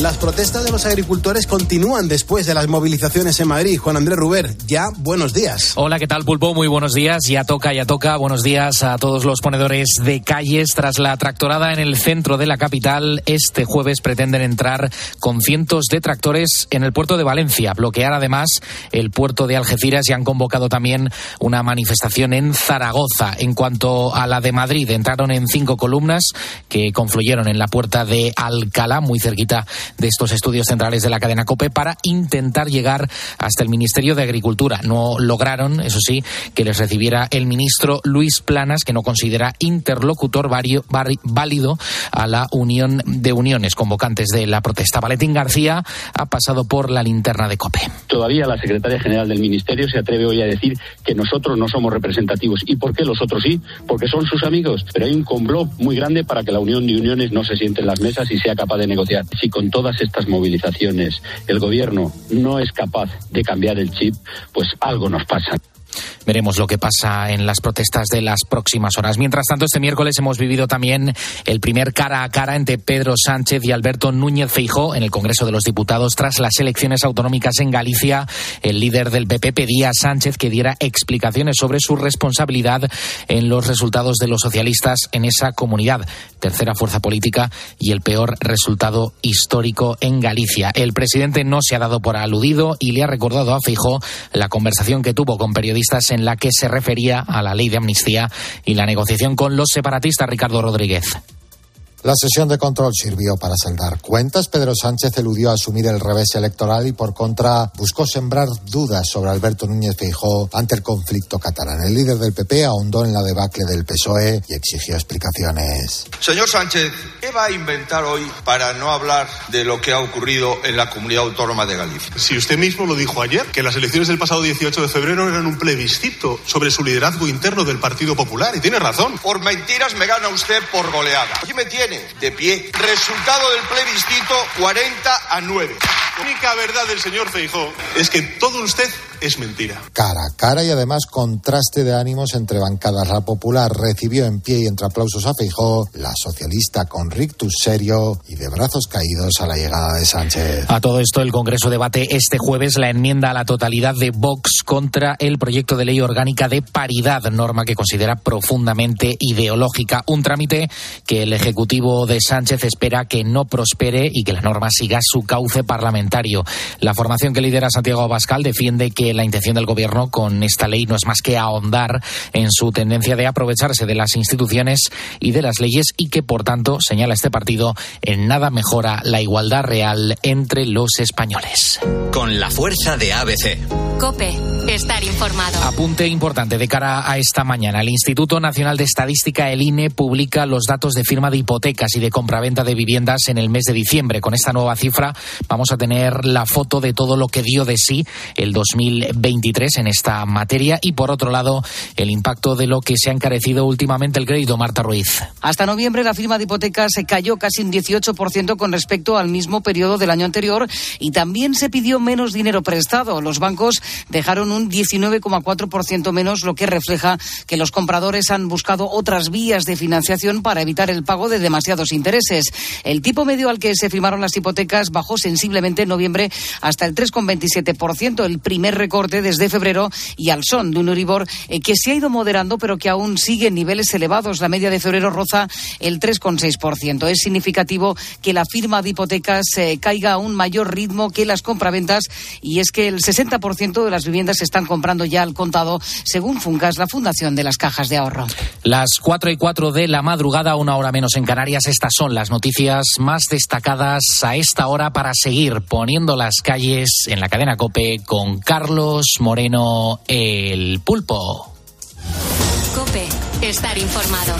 Las protestas de los agricultores continúan después de las movilizaciones en Madrid. Juan Andrés Ruber, ya buenos días. Hola, ¿qué tal, Pulpo? Muy buenos días. Ya toca, ya toca. Buenos días a todos los ponedores de calles. Tras la tractorada en el centro de la capital, este jueves pretenden entrar con cientos de tractores en el puerto de Valencia, bloquear además el puerto de Algeciras y han convocado también una manifestación en Zaragoza. En cuanto a la de Madrid, entraron en cinco columnas que confluyeron en la puerta de Alcalá, muy cerquita de estos estudios centrales de la cadena COPE para intentar llegar hasta el Ministerio de Agricultura. No lograron, eso sí, que les recibiera el ministro Luis Planas, que no considera interlocutor válido a la Unión de Uniones convocantes de la protesta. Valentín García ha pasado por la linterna de COPE. Todavía la secretaria general del Ministerio se atreve hoy a decir que nosotros no somos representativos. ¿Y por qué los otros sí? Porque son sus amigos. Pero hay un complot muy grande para que la Unión de Uniones no se siente en las mesas y sea capaz de negociar. Si con todas estas movilizaciones el gobierno no es capaz de cambiar el chip, pues algo nos pasa. Veremos lo que pasa en las protestas de las próximas horas. Mientras tanto, este miércoles hemos vivido también el primer cara a cara entre Pedro Sánchez y Alberto Núñez Feijó en el Congreso de los Diputados tras las elecciones autonómicas en Galicia. El líder del PP pedía a Sánchez que diera explicaciones sobre su responsabilidad en los resultados de los socialistas en esa comunidad, tercera fuerza política y el peor resultado histórico en Galicia. El presidente no se ha dado por aludido y le ha recordado a Feijó la conversación que tuvo con periodistas en la que se refería a la ley de amnistía y la negociación con los separatistas Ricardo Rodríguez. La sesión de control sirvió para saldar cuentas. Pedro Sánchez eludió asumir el revés electoral y por contra buscó sembrar dudas sobre Alberto Núñez Feijó ante el conflicto catalán. El líder del PP ahondó en la debacle del PSOE y exigió explicaciones. Señor Sánchez, ¿qué va a inventar hoy para no hablar de lo que ha ocurrido en la comunidad autónoma de Galicia? Si usted mismo lo dijo ayer, que las elecciones del pasado 18 de febrero eran un plebiscito sobre su liderazgo interno del Partido Popular y tiene razón. Por mentiras me gana usted por goleada. Aquí me tiene de pie. Resultado del plebiscito 40 a 9. La única verdad del señor Feijó es que todo usted es mentira. Cara a cara y además contraste de ánimos entre bancadas. La Popular recibió en pie y entre aplausos a Feijó, la socialista con rictus serio y de brazos caídos a la llegada de Sánchez. A todo esto, el Congreso debate este jueves la enmienda a la totalidad de Vox contra el proyecto de ley orgánica de paridad, norma que considera profundamente ideológica. Un trámite que el Ejecutivo de Sánchez espera que no prospere y que la norma siga su cauce parlamentario. La formación que lidera Santiago Abascal defiende que la intención del Gobierno con esta ley no es más que ahondar en su tendencia de aprovecharse de las instituciones y de las leyes y que, por tanto, señala este partido, en nada mejora la igualdad real entre los españoles. Con la fuerza de ABC. Cope, estar informado. Apunte importante de cara a esta mañana. El Instituto Nacional de Estadística, el INE, publica los datos de firma de hipotecas y de compraventa de viviendas en el mes de diciembre. Con esta nueva cifra vamos a tener la foto de todo lo que dio de sí el 2023 en esta materia y, por otro lado, el impacto de lo que se ha encarecido últimamente el crédito. Marta Ruiz. Hasta noviembre la firma de hipotecas se cayó casi un 18% con respecto al mismo periodo del año anterior y también se pidió menos dinero prestado. Los bancos dejaron un 19,4% menos, lo que refleja que los compradores han buscado otras vías de financiación para evitar el pago de demasiados intereses. El tipo medio al que se firmaron las hipotecas bajó sensiblemente en noviembre hasta el 3,27%, el primer recorte desde febrero y al son de un Euribor eh, que se ha ido moderando pero que aún sigue en niveles elevados. La media de febrero roza el 3,6%. Es significativo que la firma de hipotecas eh, caiga a un mayor ritmo que las compraventas y es que el 60% de las viviendas se están comprando ya al contado, según Funcas, la Fundación de las Cajas de Ahorro. Las 4 y 4 de la madrugada, una hora menos en Canarias, estas son las noticias más destacadas a esta hora para seguir poniendo las calles en la cadena Cope con Carlos Moreno el Pulpo. Cope, estar informado.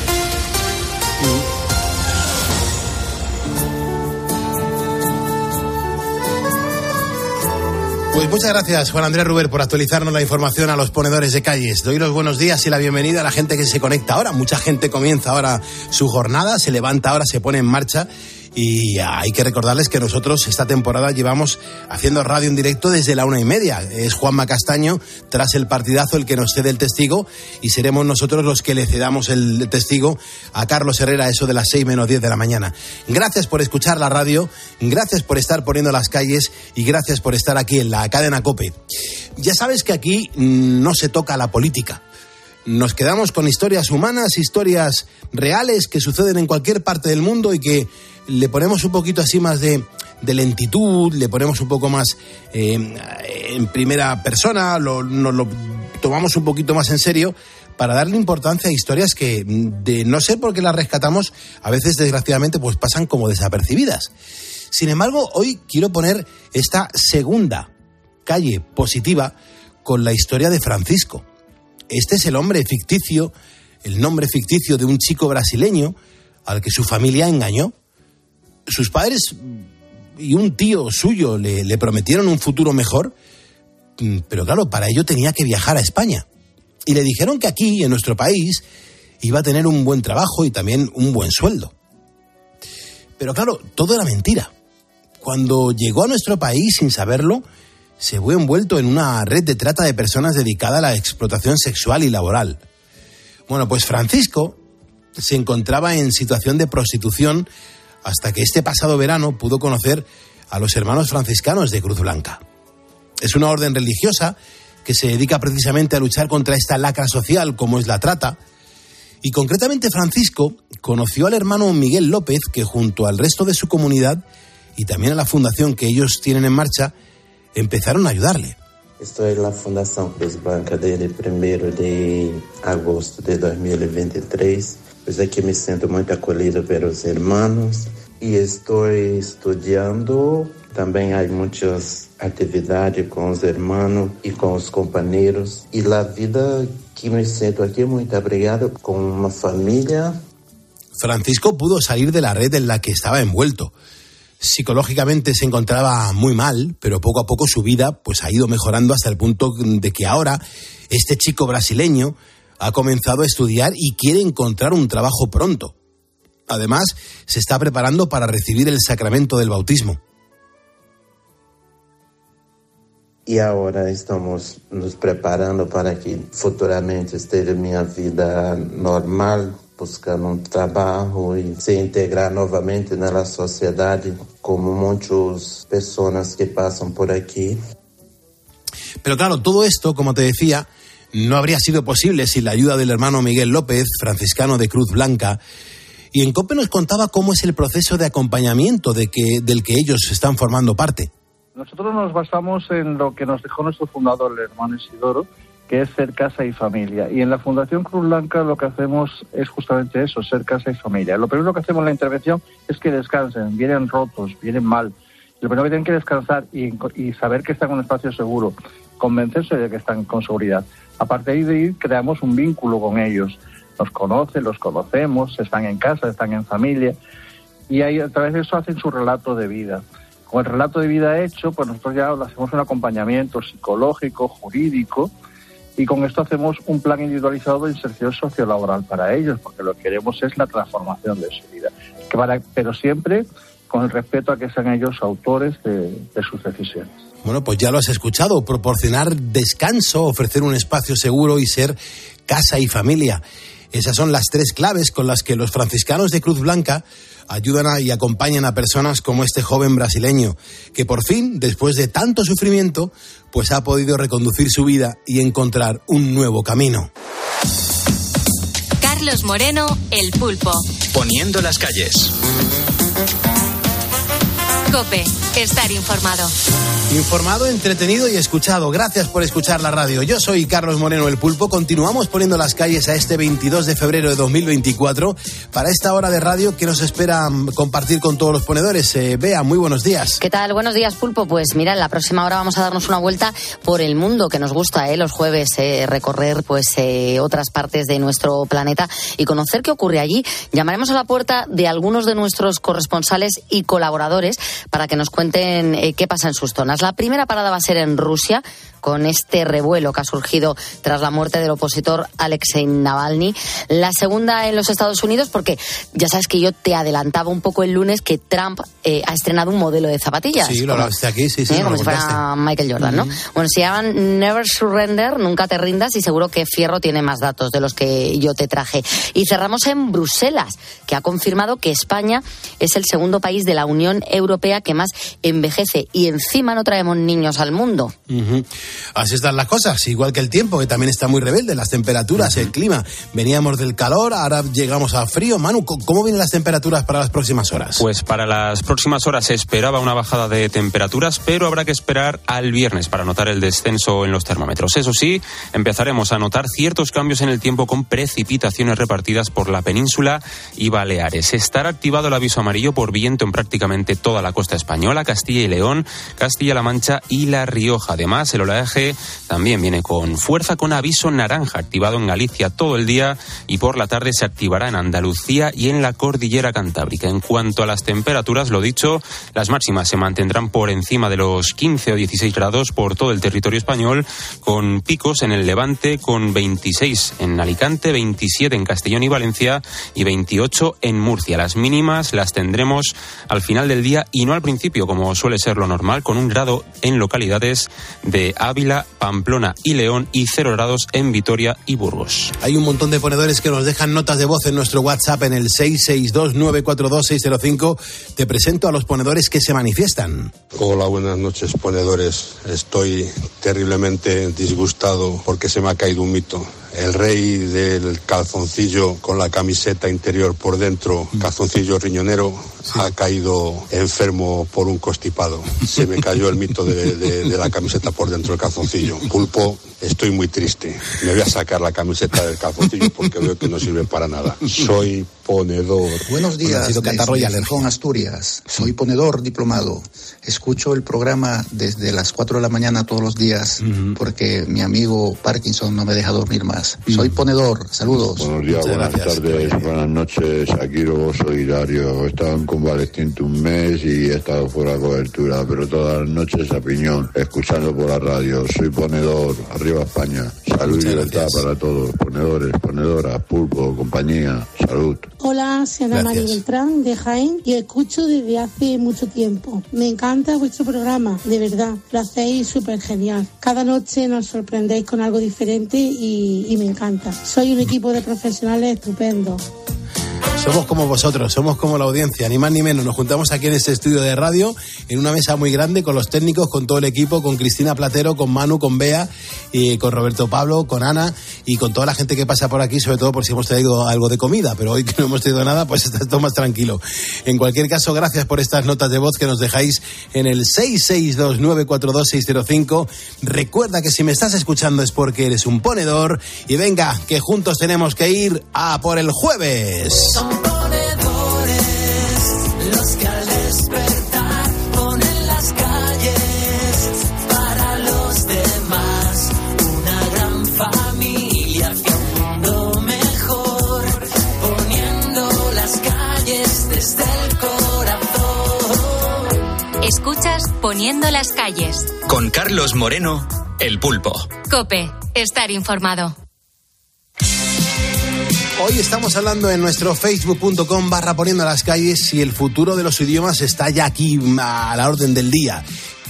Pues muchas gracias, Juan Andrés Ruber, por actualizarnos la información a los ponedores de calles. Doy los buenos días y la bienvenida a la gente que se conecta ahora. Mucha gente comienza ahora su jornada, se levanta ahora, se pone en marcha Y hay que recordarles que nosotros esta temporada llevamos haciendo radio en directo desde la una y media. Es Juanma Castaño, tras el partidazo, el que nos cede el testigo y seremos nosotros los que le cedamos el testigo a Carlos Herrera, eso de las seis menos diez de la mañana. Gracias por escuchar la radio, gracias por estar poniendo las calles y gracias por estar aquí en la cadena COPE. Ya sabes que aquí no se toca la política nos quedamos con historias humanas, historias reales que suceden en cualquier parte del mundo y que le ponemos un poquito así más de, lentitud, le ponemos un poco más eh, en primera persona, lo, nos lo tomamos un poquito más en serio para darle importancia a historias que, de no sé por qué las rescatamos, a veces desgraciadamente pues pasan como desapercibidas. Sin embargo, hoy quiero poner esta segunda calle positiva con la historia de Francisco. Este es el hombre ficticio, el nombre ficticio de un chico brasileño al que su familia engañó sus padres y un tío suyo le, prometieron un futuro mejor, mm, pero claro, para ello tenía que viajar a España. Y le dijeron que aquí, en nuestro país, iba a tener un buen trabajo y también un buen sueldo. Pero claro, todo era mentira. Cuando llegó a nuestro país sin saberlo, se fue envuelto en una red de trata de personas dedicada a la explotación sexual y laboral. Bueno, pues Francisco se encontraba en situación de prostitución hasta que este pasado verano pudo conocer a los hermanos franciscanos de Cruz Blanca. Es una orden religiosa que se dedica precisamente a luchar contra esta lacra social como es la trata, y concretamente Francisco conoció al hermano Miguel López que junto al resto de su comunidad y también a la fundación que ellos tienen en marcha, empezaron a ayudarle. Estoy en la Fundación Cruz Blanca desde el primero de agosto de 2023 Pues aquí me siento muy acolhido pelos hermanos y estoy estudiando. También hay muchas actividades con los hermanos y con los compañeros. Y la vida que me siento aquí muy abrigado con una familia. Francisco pudo salir de la red en la que estaba envuelto. Psicológicamente se encontraba muy mal, pero poco a poco su vida pues ha ido mejorando hasta el punto de que ahora este chico brasileño ha comenzado a estudiar y quiere encontrar un trabajo pronto. Además, se está preparando para recibir el sacramento del bautismo. Y ahora estamos nos preparando para que futuramente esté mi vida normal, buscando un trabajo y se integrar nuevamente en la sociedad como muchas personas que pasan por aquí. Pero claro, todo esto, como te decía, no habría sido posible sin la ayuda del hermano Miguel López, franciscano de Cruz Blanca. Y en COPE nos contaba cómo es el proceso de acompañamiento de que, del que ellos están formando parte. Nosotros nos basamos en lo que nos dejó nuestro fundador, el hermano Isidoro, que es ser casa y familia. Y en la Fundación Cruz Blanca lo que hacemos es justamente eso, ser casa y familia. Lo primero que hacemos en la intervención es que descansen, vienen rotos, vienen mal. Lo primero que tienen que descansar y, saber que están en un espacio seguro, convencerse de que están con seguridad. A partir de ahí creamos un vínculo con ellos. Nos conocen, los conocemos, están en casa, están en familia y ahí a través de eso hacen su relato de vida. Con el relato de vida hecho, pues nosotros ya hacemos un acompañamiento psicológico, jurídico y con esto hacemos un plan individualizado de inserción sociolaboral para ellos, porque lo que queremos es la transformación de su vida. pero siempre con el respeto a que sean ellos autores de sus decisiones. Bueno, pues ya lo has escuchado, proporcionar descanso, ofrecer un espacio seguro y ser casa y familia. Esas son las tres claves con las que los franciscanos de Cruz Blanca ayudan y acompañan a personas como este joven brasileño, que por fin, después de tanto sufrimiento, pues ha podido reconducir su vida y encontrar un nuevo camino. Carlos Moreno, El Pulpo. Poniendo las calles. Cope, estar informado. Informado, entretenido y escuchado. Gracias por escuchar la radio. Yo soy Carlos Moreno el Pulpo. Continuamos poniendo las calles a este 22 de febrero de 2024 para esta hora de radio que nos espera mm, compartir con todos los ponedores. Eh, Bea, muy buenos días. ¿Qué tal? Buenos días, Pulpo. Pues mira, en la próxima hora vamos a darnos una vuelta por el mundo que nos gusta, ¿eh? los jueves, eh, recorrer pues eh, otras partes de nuestro planeta y conocer qué ocurre allí. Llamaremos a la puerta de algunos de nuestros corresponsales y colaboradores para que nos cuenten eh, qué pasa en sus zonas. La primera parada va a ser en Rusia con este revuelo que ha surgido tras la muerte del opositor Alexei Navalny. La segunda en los Estados Unidos, porque ya sabes que yo te adelantaba un poco el lunes que Trump eh, ha estrenado un modelo de zapatillas. Sí, lo hablaste aquí, sí, sí. ¿eh? Como si fuera Michael Jordan, ¿no? Bueno, se llaman Never Surrender, nunca te rindas y seguro que Fierro tiene más datos de los que yo te traje. Y cerramos en Bruselas, que ha confirmado que España es el segundo país de la Unión Europea que más envejece y encima no traemos niños al mundo. Así están las cosas, igual que el tiempo, que también está muy rebelde, las temperaturas, el clima. Veníamos del calor, ahora llegamos a frío. Manu, ¿cómo vienen las temperaturas para las próximas horas? Pues para las próximas horas se esperaba una bajada de temperaturas, pero habrá que esperar al viernes para notar el descenso en los termómetros. Eso sí, empezaremos a notar ciertos cambios en el tiempo con precipitaciones repartidas por la península y Baleares. Estará activado el aviso amarillo por viento en prácticamente toda la costa española, Castilla y León, Castilla-La Mancha y La Rioja. Además, el oleaje también viene con fuerza con aviso naranja activado en Galicia todo el día y por la tarde se activará en Andalucía y en la cordillera cantábrica. En cuanto a las temperaturas, lo dicho, las máximas se mantendrán por encima de los 15 o 16 grados por todo el territorio español, con picos en el Levante, con 26 en Alicante, 27 en Castellón y Valencia y 28 en Murcia. Las mínimas las tendremos al final del día y no al principio, como suele ser lo normal, con un grado en localidades de Ávila, Pamplona y León y cero grados en Vitoria y Burgos. Hay un montón de ponedores que nos dejan notas de voz en nuestro WhatsApp en el 662-942-605. Te presento a los ponedores que se manifiestan. Hola, buenas noches, ponedores. Estoy terriblemente disgustado porque se me ha caído un mito el rey del calzoncillo con la camiseta interior por dentro, calzoncillo riñonero, ha caído enfermo por un constipado. Se me cayó el mito de, la camiseta por dentro del calzoncillo. Pulpo, estoy muy triste. Me voy a sacar la camiseta del calzoncillo porque veo que no sirve para nada. Soy ponedor. Buenos días, desde Asturias. Soy ponedor diplomado. Escucho el programa desde las 4 de la mañana todos los días porque mi amigo Parkinson no me deja dormir más. Soy ponedor. Saludos. Buenos días, buenas tardes, buenas noches. Aquí soy Dario. Estaba en convaleciente un mes y he estado fuera de cobertura, pero todas las noches a piñón, escuchando por la radio. Soy ponedor. Arriba España. Salud y libertad para todos. Ponedores, ponedoras, pulpo, compañía. Salud. Hola, soy Ana María Beltrán de Jaén y escucho desde hace mucho tiempo. Me encanta vuestro programa, de verdad. Lo hacéis súper genial. Cada noche nos sorprendéis con algo diferente y, y me encanta. Soy un equipo de profesionales estupendo. Somos como vosotros, somos como la audiencia, ni más ni menos. Nos juntamos aquí en este estudio de radio, en una mesa muy grande, con los técnicos, con todo el equipo, con Cristina Platero, con Manu, con Bea, y con Roberto Pablo, con Ana y con toda la gente que pasa por aquí, sobre todo por si hemos traído algo de comida. Pero hoy que no hemos traído nada, pues está todo más tranquilo. En cualquier caso, gracias por estas notas de voz que nos dejáis en el 662942605. Recuerda que si me estás escuchando es porque eres un ponedor. Y venga, que juntos tenemos que ir a por el jueves. Los que al despertar ponen las calles para los demás. Una gran familia hacia un mundo mejor. Poniendo las calles desde el corazón. Escuchas Poniendo las calles. Con Carlos Moreno, El Pulpo. Cope, estar informado. Hoy estamos hablando en nuestro facebook.com barra poniendo las calles si el futuro de los idiomas está ya aquí a la orden del día.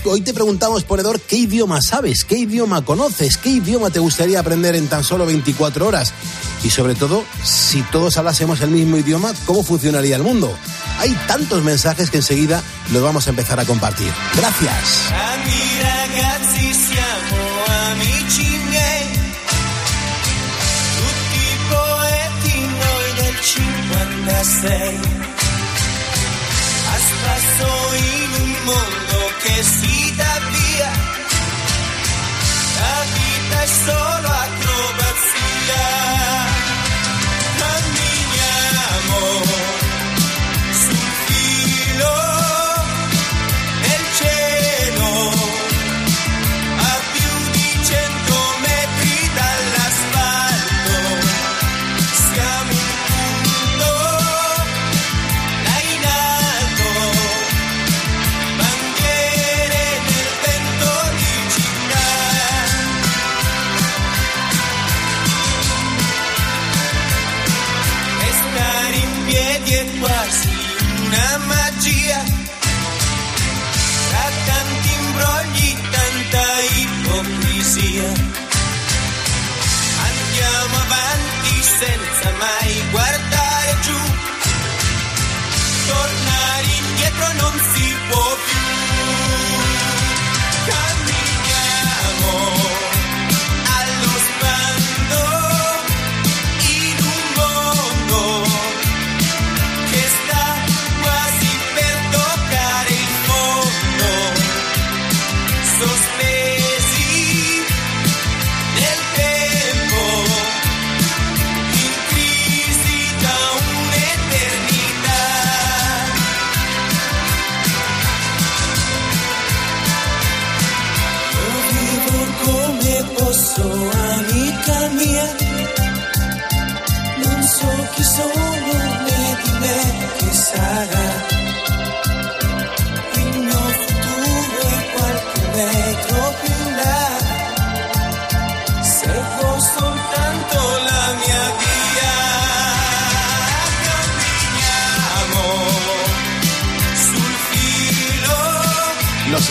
Hoy te preguntamos, ponedor, ¿qué idioma sabes? ¿Qué idioma conoces? ¿Qué idioma te gustaría aprender en tan solo 24 horas? Y sobre todo, si todos hablásemos el mismo idioma, ¿cómo funcionaría el mundo? Hay tantos mensajes que enseguida los vamos a empezar a compartir. Gracias. Hasta soy un mondo que si via. La vita è solo acrobazia. Ipocrisia. Andiamo avanti senza mai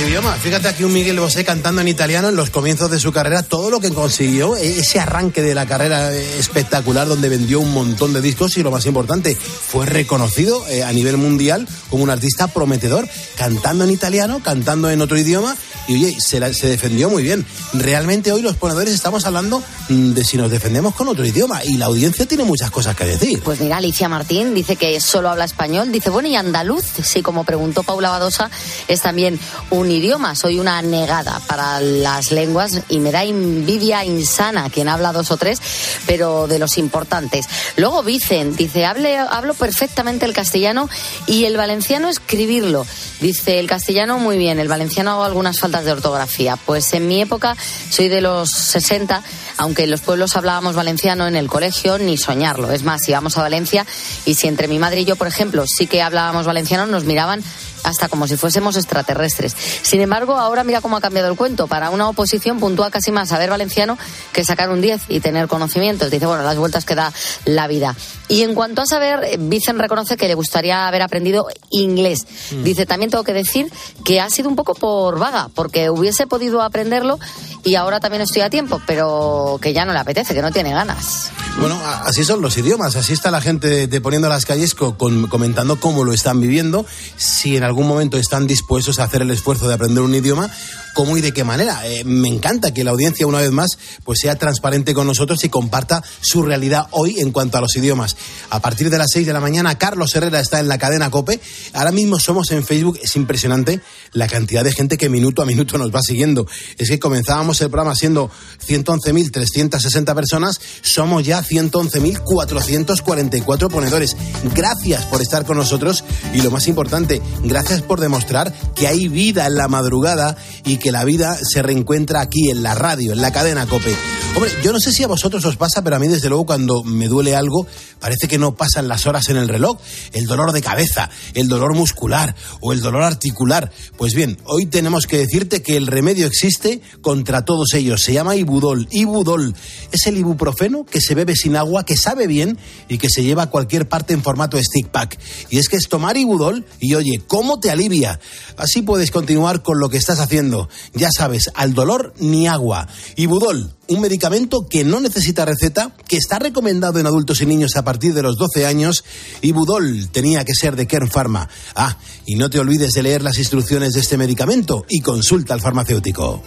idiomas. Fíjate aquí un Miguel Bosé cantando en italiano en los comienzos de su carrera, todo lo que consiguió, e- ese arranque de la carrera eh, espectacular donde vendió un montón de discos y lo más importante, fue reconocido eh, a nivel mundial como un artista prometedor, cantando en italiano, cantando en otro idioma y oye, se, la- se defendió muy bien. Realmente hoy los ponedores estamos hablando mm, de si nos defendemos con otro idioma y la audiencia tiene muchas cosas que decir. Pues mira, Alicia Martín dice que solo habla español. Dice, bueno, ¿y andaluz? Sí, como preguntó Paula Badosa, es también un idioma. Soy una negada para las lenguas y me da envidia insana quien habla dos o tres, pero de los importantes. Luego Vicen dice, Hable, hablo perfectamente el castellano y el valenciano escribirlo. Dice, el castellano muy bien, el valenciano hago algunas faltas de ortografía. Pues en mi época soy de los 60, aunque en los pueblos hablábamos valenciano en el colegio, ni soñarlo. Es más, íbamos a Valencia y si entre mi madre y yo, por ejemplo, sí que hablábamos valenciano, nos miraban hasta como si fuésemos extraterrestres. Sin embargo, ahora mira cómo ha cambiado el cuento. Para una oposición puntúa casi más saber valenciano que sacar un 10 y tener conocimientos. Dice, bueno, las vueltas que da la vida. Y en cuanto a saber, Vicen reconoce que le gustaría haber aprendido inglés. Mm. Dice, también tengo que decir que ha sido un poco por vaga, porque hubiese podido aprenderlo y ahora también estoy a tiempo, pero que ya no le apetece, que no tiene ganas. Bueno, así son los idiomas, así está la gente de, poniendo las calles con- comentando cómo lo están viviendo, si en algún momento están dispuestos a hacer el esfuerzo de aprender un idioma, cómo y de qué manera. Eh, me encanta que la audiencia una vez más pues sea transparente con nosotros y comparta su realidad hoy en cuanto a los idiomas. A partir de las 6 de la mañana, Carlos Herrera está en la cadena Cope. Ahora mismo somos en Facebook, es impresionante la cantidad de gente que minuto a minuto nos va siguiendo. Es que comenzábamos el programa siendo 111.360 personas, somos ya 111.444 ponedores. Gracias por estar con nosotros y lo más importante, gracias por demostrar que hay vida en la madrugada y que la vida se reencuentra aquí en la radio, en la cadena Cope. Hombre, yo no sé si a vosotros os pasa, pero a mí desde luego cuando me duele algo parece que no pasan las horas en el reloj. El dolor de cabeza, el dolor muscular o el dolor articular. Pues bien, hoy tenemos que decirte que el remedio existe contra todos ellos. Se llama Ibudol. Ibudol es el ibuprofeno que se bebe sin agua, que sabe bien y que se lleva a cualquier parte en formato stick pack. Y es que es tomar Ibudol y oye, ¿cómo te alivia? Así puedes continuar con lo que estás haciendo. Ya sabes, al dolor ni agua. Ibudol, un medicamento que no necesita receta, que está recomendado en adultos y niños a partir de los 12 años. Ibudol tenía que ser de Kern Pharma. Ah, y no te olvides de leer las instrucciones de este medicamento y consulta al farmacéutico.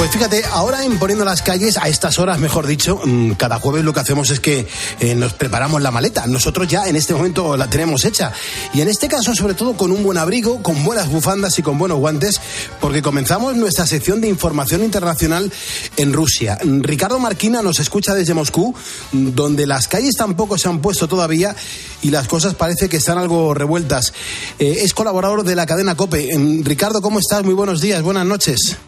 Pues fíjate, ahora en Poniendo las calles, a estas horas, mejor dicho, mm, cada jueves lo que hacemos es que eh, nos preparamos la maleta. Nosotros ya en este momento la tenemos hecha. Y en este caso, sobre todo, con un buen abrigo, con buenas bufandas y con buenos guantes, porque comenzamos nuestra sección de información internacional en Rusia. Ricardo Marquina nos escucha desde Moscú, donde las calles tampoco se han puesto todavía y las cosas parece que están algo revueltas. Eh, es colaborador de la cadena COPE. Mm, Ricardo, ¿cómo estás? Muy buenos días, buenas noches.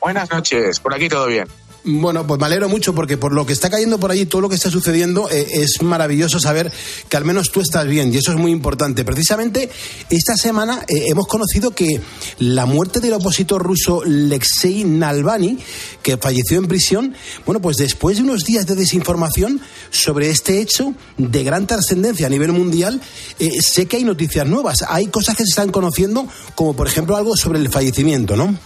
Buenas noches, por aquí todo bien. Bueno, pues me alegro mucho porque por lo que está cayendo por allí, todo lo que está sucediendo, eh, es maravilloso saber que al menos tú estás bien y eso es muy importante. Precisamente esta semana eh, hemos conocido que la muerte del opositor ruso Alexei Navalny, que falleció en prisión, bueno, pues después de unos días de desinformación sobre este hecho de gran trascendencia a nivel mundial, eh, sé que hay noticias nuevas, hay cosas que se están conociendo, como por ejemplo algo sobre el fallecimiento, ¿no?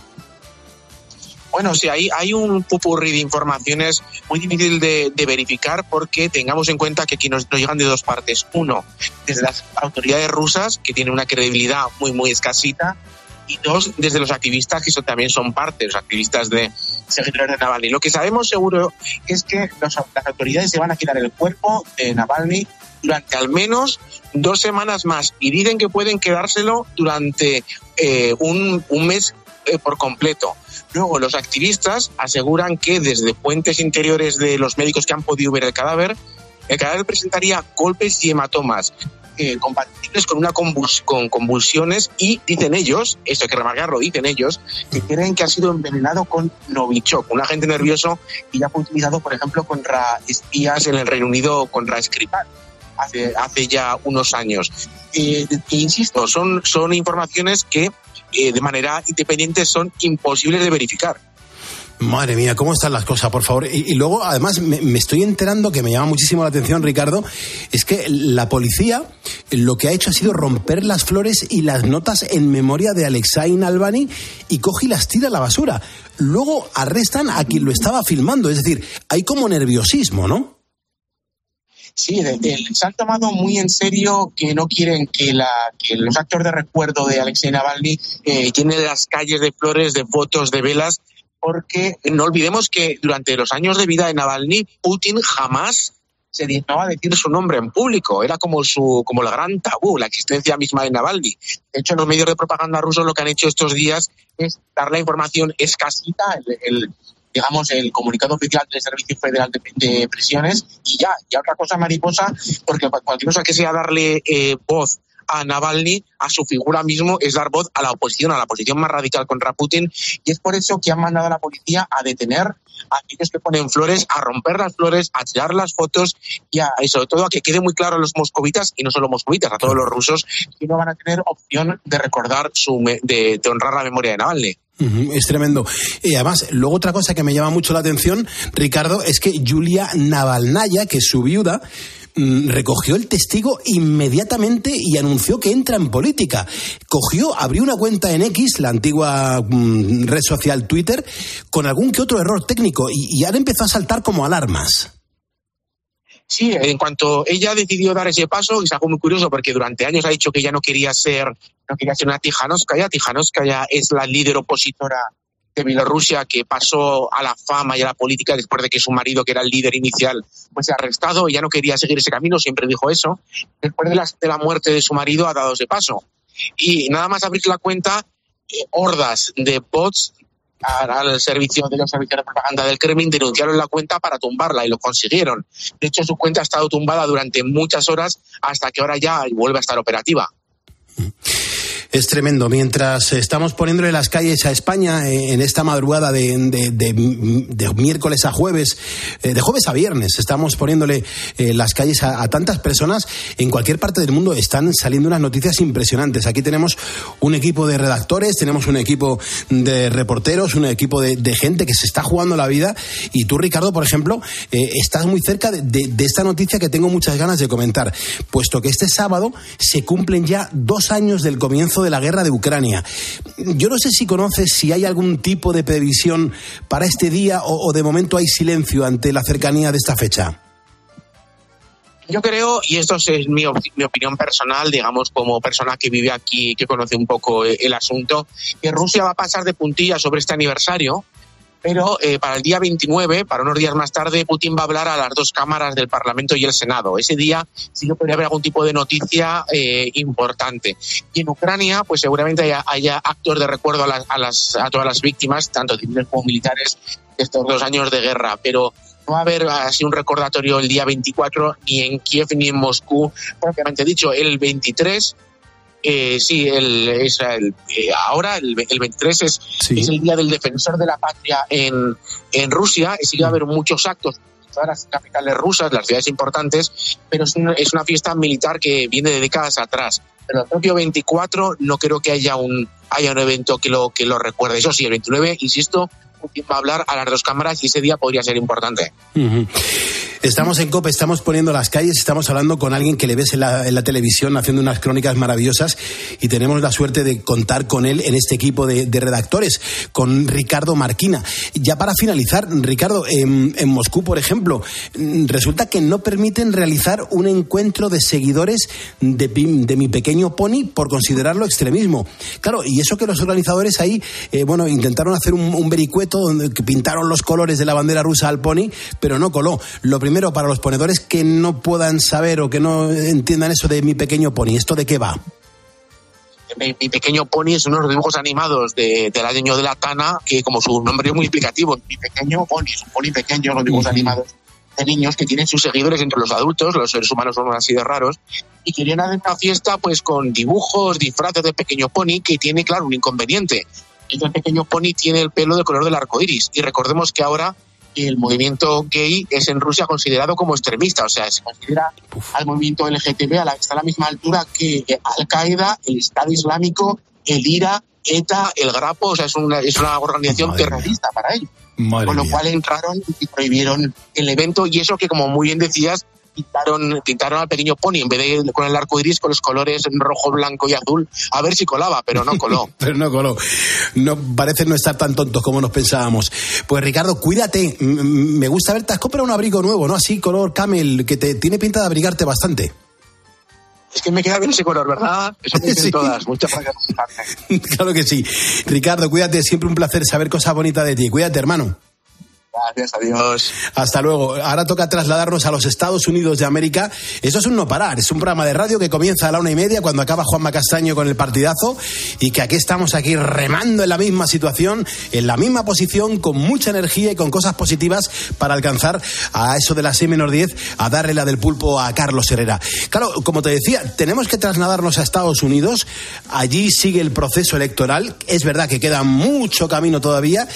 Bueno, sí, hay, hay un pupurri de informaciones muy difícil de, verificar porque tengamos en cuenta que aquí nos, llegan de dos partes. Uno, desde las autoridades rusas, que tienen una credibilidad muy, muy escasita, y dos, desde los activistas, que eso también son parte, los activistas de seguidores de Navalny. Lo que sabemos seguro es que las autoridades se van a quitar el cuerpo de Navalny durante al menos dos semanas más y dicen que pueden quedárselo durante eh, un, un mes eh, por completo. Luego, los activistas aseguran que desde puentes interiores de los médicos que han podido ver el cadáver, el cadáver presentaría golpes y hematomas eh, compatibles con una con convulsiones y dicen ellos, esto hay que remarcarlo, dicen ellos, que creen que ha sido envenenado con Novichok, un agente nervioso y ya fue utilizado, por ejemplo, contra espías en el Reino Unido, contra Skripal. Hace, hace ya unos años. Eh, insisto, son, son informaciones que eh, de manera independiente son imposibles de verificar. Madre mía, ¿cómo están las cosas, por favor? Y, luego, además, me, estoy enterando que me llama muchísimo la atención, Ricardo, es que la policía lo que ha hecho ha sido romper las flores y las notas en memoria de Alexei Navalny y coge y las tira a la basura. Luego arrestan a quien lo estaba filmando, es decir, hay como nerviosismo, ¿no? Sí, se han tomado muy en serio que no quieren que, la, que los actos de recuerdo de Alexei Navalny eh, llenen las calles de flores, de fotos, de velas, porque no olvidemos que durante los años de vida de Navalny, Putin jamás se dignó a decir su nombre en público. Era como su, como el gran tabú, la existencia misma de Navalny. De hecho, los medios de propaganda rusos lo que han hecho estos días es dar la información escasita, el, digamos, el comunicado oficial del Servicio Federal de, Prisiones y ya, ya otra cosa mariposa, porque cualquier cosa que sea darle eh, voz a Navalny, a su figura mismo, es dar voz a la oposición, a la oposición más radical contra Putin, y es por eso que han mandado a la policía a detener a aquellos que ponen flores, a romper las flores, a tirar las fotos y, sobre todo a que quede muy claro a los moscovitas, y no solo moscovitas, a todos los rusos, que no van a tener opción de recordar, su, de, de honrar la memoria de Navalny. Es tremendo. Y además, luego otra cosa que me llama mucho la atención, Ricardo, es que Julia Navalnaya, que es su viuda, mm, recogió el testigo inmediatamente y anunció que entra en política. Cogió, abrió una cuenta en X, la antigua mm, red social Twitter, con algún que otro error técnico y ahora empezó a saltar como alarmas. Sí, en cuanto ella decidió dar ese paso, es algo muy curioso porque durante años ha dicho que ella no quería ser, no quería ser una Tijanovskaya. Tijanovskaya es la líder opositora de Bielorrusia que pasó a la fama y a la política después de que su marido, que era el líder inicial, pues se arrestado. Ella no quería seguir ese camino, siempre dijo eso. Después de la, de la muerte de su marido ha dado ese paso. Y nada más abrir la cuenta, eh, hordas de bots al servicio de los servicios de propaganda del Kremlin, denunciaron la cuenta para tumbarla y lo consiguieron. De hecho, su cuenta ha estado tumbada durante muchas horas hasta que ahora ya vuelve a estar operativa. Es tremendo. Mientras estamos poniéndole las calles a España eh, en esta madrugada de, miércoles a jueves, eh, de jueves a viernes, estamos poniéndole eh, las calles a, tantas personas en cualquier parte del mundo. Están saliendo unas noticias impresionantes. Aquí tenemos un equipo de redactores, tenemos un equipo de reporteros, un equipo de, gente que se está jugando la vida. Y tú, Ricardo, por ejemplo, estás muy cerca de esta noticia que tengo muchas ganas de comentar, puesto que este sábado se cumplen ya dos años del comienzo de la guerra de Ucrania. Yo no sé si conoces si hay algún tipo de previsión para este día o, de momento hay silencio ante la cercanía de esta fecha. Yo creo, y esto es mi, mi, opinión personal, digamos, como persona que vive aquí, que conoce un poco el asunto, que Rusia va a pasar de puntillas sobre este aniversario pero eh, para el día 29, para unos días más tarde, Putin va a hablar a las dos cámaras del Parlamento y el Senado. Ese día sí que podría haber algún tipo de noticia eh, importante. Y en Ucrania, pues seguramente haya, actos de recuerdo a, las, a, todas las víctimas, tanto civiles como militares, de estos dos años de guerra. Pero no va a haber así un recordatorio el día 24 ni en Kiev ni en Moscú, propiamente dicho. El 23 eh, sí, el, es el, eh, ahora el, el 23 es, es el día del defensor de la patria en, en Rusia, y sí que va a haber muchos actos en todas las capitales rusas, las ciudades importantes, pero es una, es una fiesta militar que viene de décadas atrás. Pero el propio 24 no creo que haya un, haya un evento que lo, que lo recuerde. Eso sí, el 29, insisto, va a hablar a las dos cámaras y ese día podría ser importante. Estamos en COPE, estamos poniendo las calles, estamos hablando con alguien que le ves en la, televisión haciendo unas crónicas maravillosas y tenemos la suerte de contar con él en este equipo de, redactores, con Ricardo Marquina. Ya para finalizar, Ricardo, en, en Moscú, por ejemplo, mm, resulta que no permiten realizar un encuentro de seguidores de, de mi pequeño pony por considerarlo extremismo. Claro, y eso que los organizadores ahí, eh, bueno, intentaron hacer un, un vericueto donde pintaron los colores de la bandera rusa al pony, pero no coló. Lo primero para los ponedores que no puedan saber o que no entiendan eso de mi pequeño pony, ¿esto de qué va? Mi, mi pequeño pony es unos dibujos animados de, del año de la Tana, que como su nombre es muy explicativo, mi pequeño pony es un pony pequeño, los dibujos animados de niños que tienen sus seguidores entre los adultos, los seres humanos son así de raros, y querían hacer una fiesta pues con dibujos, disfraces de pequeño pony, que tiene, claro, un inconveniente. Este pequeño pony tiene el pelo de color del arco iris, y recordemos que ahora el movimiento gay es en Rusia considerado como extremista, o sea, se considera al movimiento LGTB a la, está a la misma altura que Al Qaeda, el Estado Islámico, el IRA, ETA, el Grapo, o sea, es una, es una organización terrorista para ellos. Madre Con lo mía. cual entraron y prohibieron el evento y eso que, como muy bien decías, pintaron, pintaron al pequeño pony en vez de con el arco iris con los colores rojo, blanco y azul, a ver si colaba, pero no coló. Pero no coló. No, parece no estar tan tontos como nos pensábamos. Pues Ricardo, cuídate. M- Me gusta verte. Has comprado un abrigo nuevo, ¿no? Así, color camel, que te tiene pinta de abrigarte bastante. Es que me queda bien ese color, ¿verdad? Eso me dicen Sí. todas. Muchas gracias. claro que sí. Ricardo, cuídate. Siempre un placer saber cosas bonitas de ti. Cuídate, hermano. Gracias, adiós. Hasta luego. Ahora toca trasladarnos a los Estados Unidos de América. Esto es un no parar. Es un programa de radio que comienza a la una y media cuando acaba Juanma Castaño con el partidazo y que aquí estamos aquí remando en la misma situación, en la misma posición, con mucha energía y con cosas positivas para alcanzar a eso de las 6 menos 10 a darle la del pulpo a Carlos Herrera. Claro, como te decía, tenemos que trasladarnos a Estados Unidos. Allí sigue el proceso electoral. Es verdad que queda mucho camino todavía.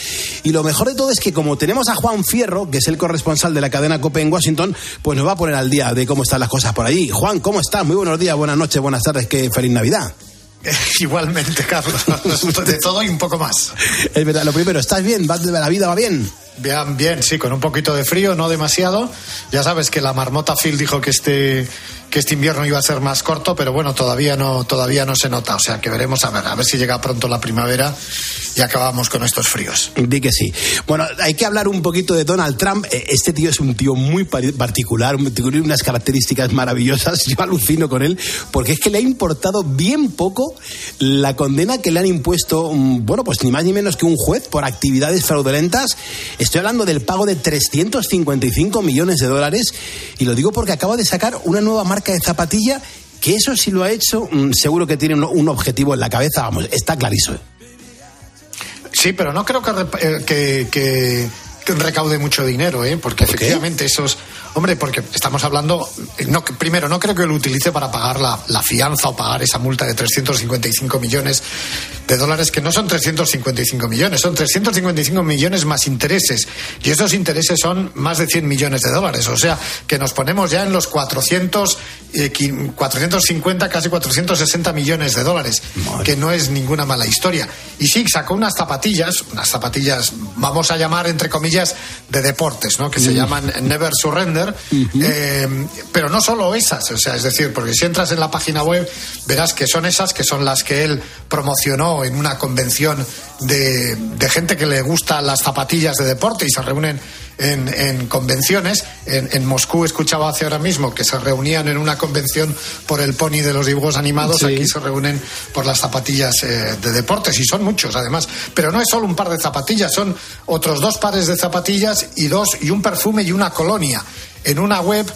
Y lo mejor de todo es que como tenemos a Juan Fierro, que es el corresponsal de la cadena COPE en Washington, pues nos va a poner al día de cómo están las cosas por allí. Juan, ¿cómo estás? Muy buenos días, buenas noches, buenas tardes, que feliz Navidad. Igualmente, Carlos. De todo y un poco más. Es verdad, lo primero, ¿estás bien? ¿Va- ¿La vida va bien? Bien, bien, sí, con un poquito de frío, no demasiado. Ya sabes que la marmota Phil dijo que este que este invierno iba a ser más corto, pero bueno, todavía no todavía no se nota, o sea, que veremos a ver, a ver si llega pronto la primavera y acabamos con estos fríos. Di que sí. Bueno, hay que hablar un poquito de Donald Trump. Eh, Este tío es un tío muy particular, tiene unas características maravillosas. Yo alucino con él, porque es que le ha importado bien poco la condena que le han impuesto, mm, bueno, pues ni más ni menos que un juez por actividades fraudulentas. Estoy hablando del pago de 355 millones de dólares, y lo digo porque acaba de sacar una nueva marca de zapatilla. Que eso sí lo ha hecho, mm, seguro que tiene un, objetivo en la cabeza, vamos, está clarísimo. Sí, pero no creo que, eh, que, que- que recaude mucho dinero, ¿eh? porque efectivamente esos... Hombre, porque estamos hablando... No, primero, no creo que lo utilice para pagar la, la fianza o pagar esa multa de 355 millones de dólares, que no son 355 millones, son 355 millones más intereses. Y esos intereses son más de 100 millones de dólares. O sea, que nos ponemos ya en los 400, eh, qui- 450, casi 460 millones de dólares, que no es ninguna mala historia. Y sí, sacó unas zapatillas, unas zapatillas, vamos a llamar entre comillas, de deportes, ¿no? Que se Mm. llaman Never Surrender. Eh, pero no solo esas, o sea, es decir, porque si entras en la página web, verás que son esas que son las que él promocionó en una convención de, de gente que le gusta las zapatillas de deporte y se reúnen en, en convenciones. En, en Moscú escuchaba hace ahora mismo que se reunían en una convención por el pony de los dibujos animados. Sí. Aquí se reúnen por las zapatillas eh, de deportes y son muchos además. Pero no es solo un par de zapatillas, son otros dos pares de zapatillas y dos y un perfume y una colonia en una web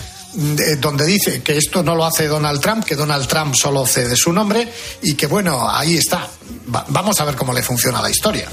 donde dice que esto no lo hace Donald Trump, que Donald Trump solo cede su nombre y que bueno, ahí está. vamos a ver cómo le funciona la historia.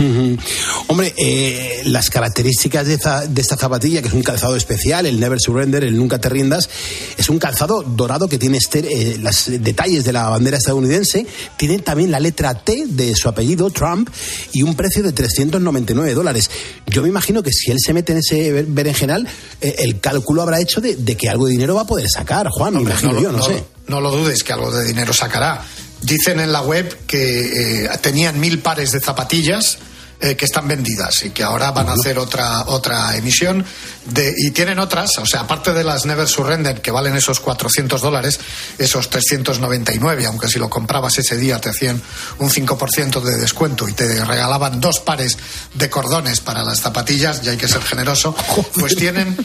Hombre, eh, las características de esta, de esta zapatilla, que es un calzado especial, el Never Surrender, el Nunca te rindas, es un calzado dorado que tiene este, eh, los detalles de la bandera estadounidense, tiene también la letra T de su apellido, Trump, y un precio de 399 dólares. Yo me imagino que si él se mete en ese berenjenal, eh, el cálculo habrá hecho de, que algo de dinero va a poder sacar, Juan, me imagino no, yo, no, sé. No lo dudes que algo de dinero sacará. Dicen en la web que eh, tenían mil pares de zapatillas eh, que están vendidas y que ahora van a hacer otra otra emisión de, y tienen otras, o sea, aparte de las Never Surrender que valen esos 400 dólares, esos 399, aunque si lo comprabas ese día te hacían un 5% de descuento y te regalaban dos pares de cordones para las zapatillas, y hay que ser generoso, pues tienen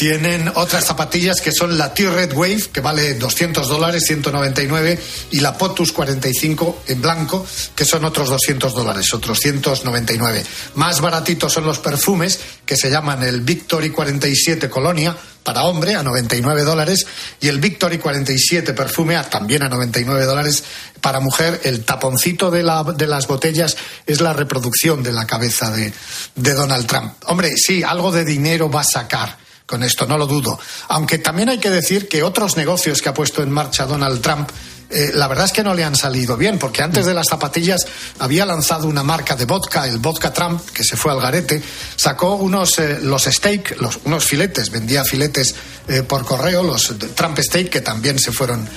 tienen otras zapatillas que son la T-Red Wave, que vale 200 dólares, 199, y la Potus 45 en blanco, que son otros 200 dólares, otros 199. Más baratitos son los perfumes, que se llaman el Victory 47 Colonia, para hombre a 99 dólares y el Victory 47 perfume a, también a 99 dólares para mujer. El taponcito de, la, de las botellas es la reproducción de la cabeza de, de Donald Trump. Hombre, sí, algo de dinero va a sacar con esto, no lo dudo. Aunque también hay que decir que otros negocios que ha puesto en marcha Donald Trump eh, la verdad es que no le han salido bien, porque antes de las zapatillas había lanzado una marca de vodka, el Vodka Trump, que se fue al garete, sacó unos, eh, los steak, los, unos filetes, vendía filetes eh, por correo, los Trump Steak, que también se fueron,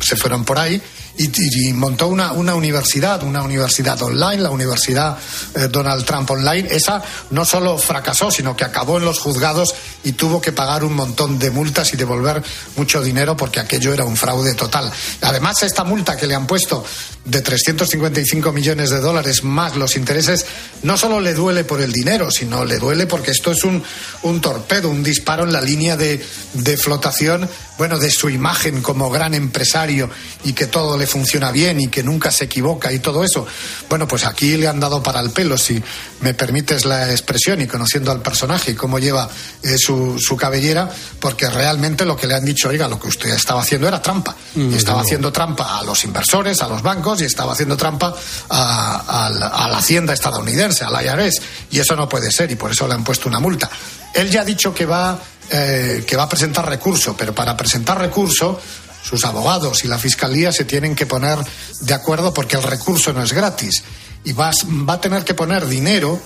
se fueron por ahí, y, montó una, una, universidad, una universidad online, la Universidad eh, Donald Trump Online. Esa no solo fracasó, sino que acabó en los juzgados y tuvo que pagar un montón de multas y devolver mucho dinero porque aquello era un fraude total. Además, esta multa que le han puesto de 355 millones de dólares más los intereses, no solo le duele por el dinero, sino le duele porque esto es un, un torpedo, un disparo en la línea de, de flotación, bueno, de su imagen como gran empresario y que todo le funciona bien y que nunca se equivoca y todo eso. Bueno, pues aquí le han dado para el pelo, si me permites la expresión y conociendo al personaje y cómo lleva eh, su, su, cabellera, porque realmente lo que le han dicho, oiga, lo que usted estaba haciendo era trampa. Mm, y estaba haciendo trampa a los inversores, a los bancos y estaba haciendo trampa a, a, la hacienda estadounidense, a la IRS. Y eso no puede ser y por eso le han puesto una multa. Él ya ha dicho que va, eh, que va a presentar recurso, pero para presentar recurso sus abogados y la fiscalía se tienen que poner de acuerdo porque el recurso no es gratis. Y va, va a tener que poner dinero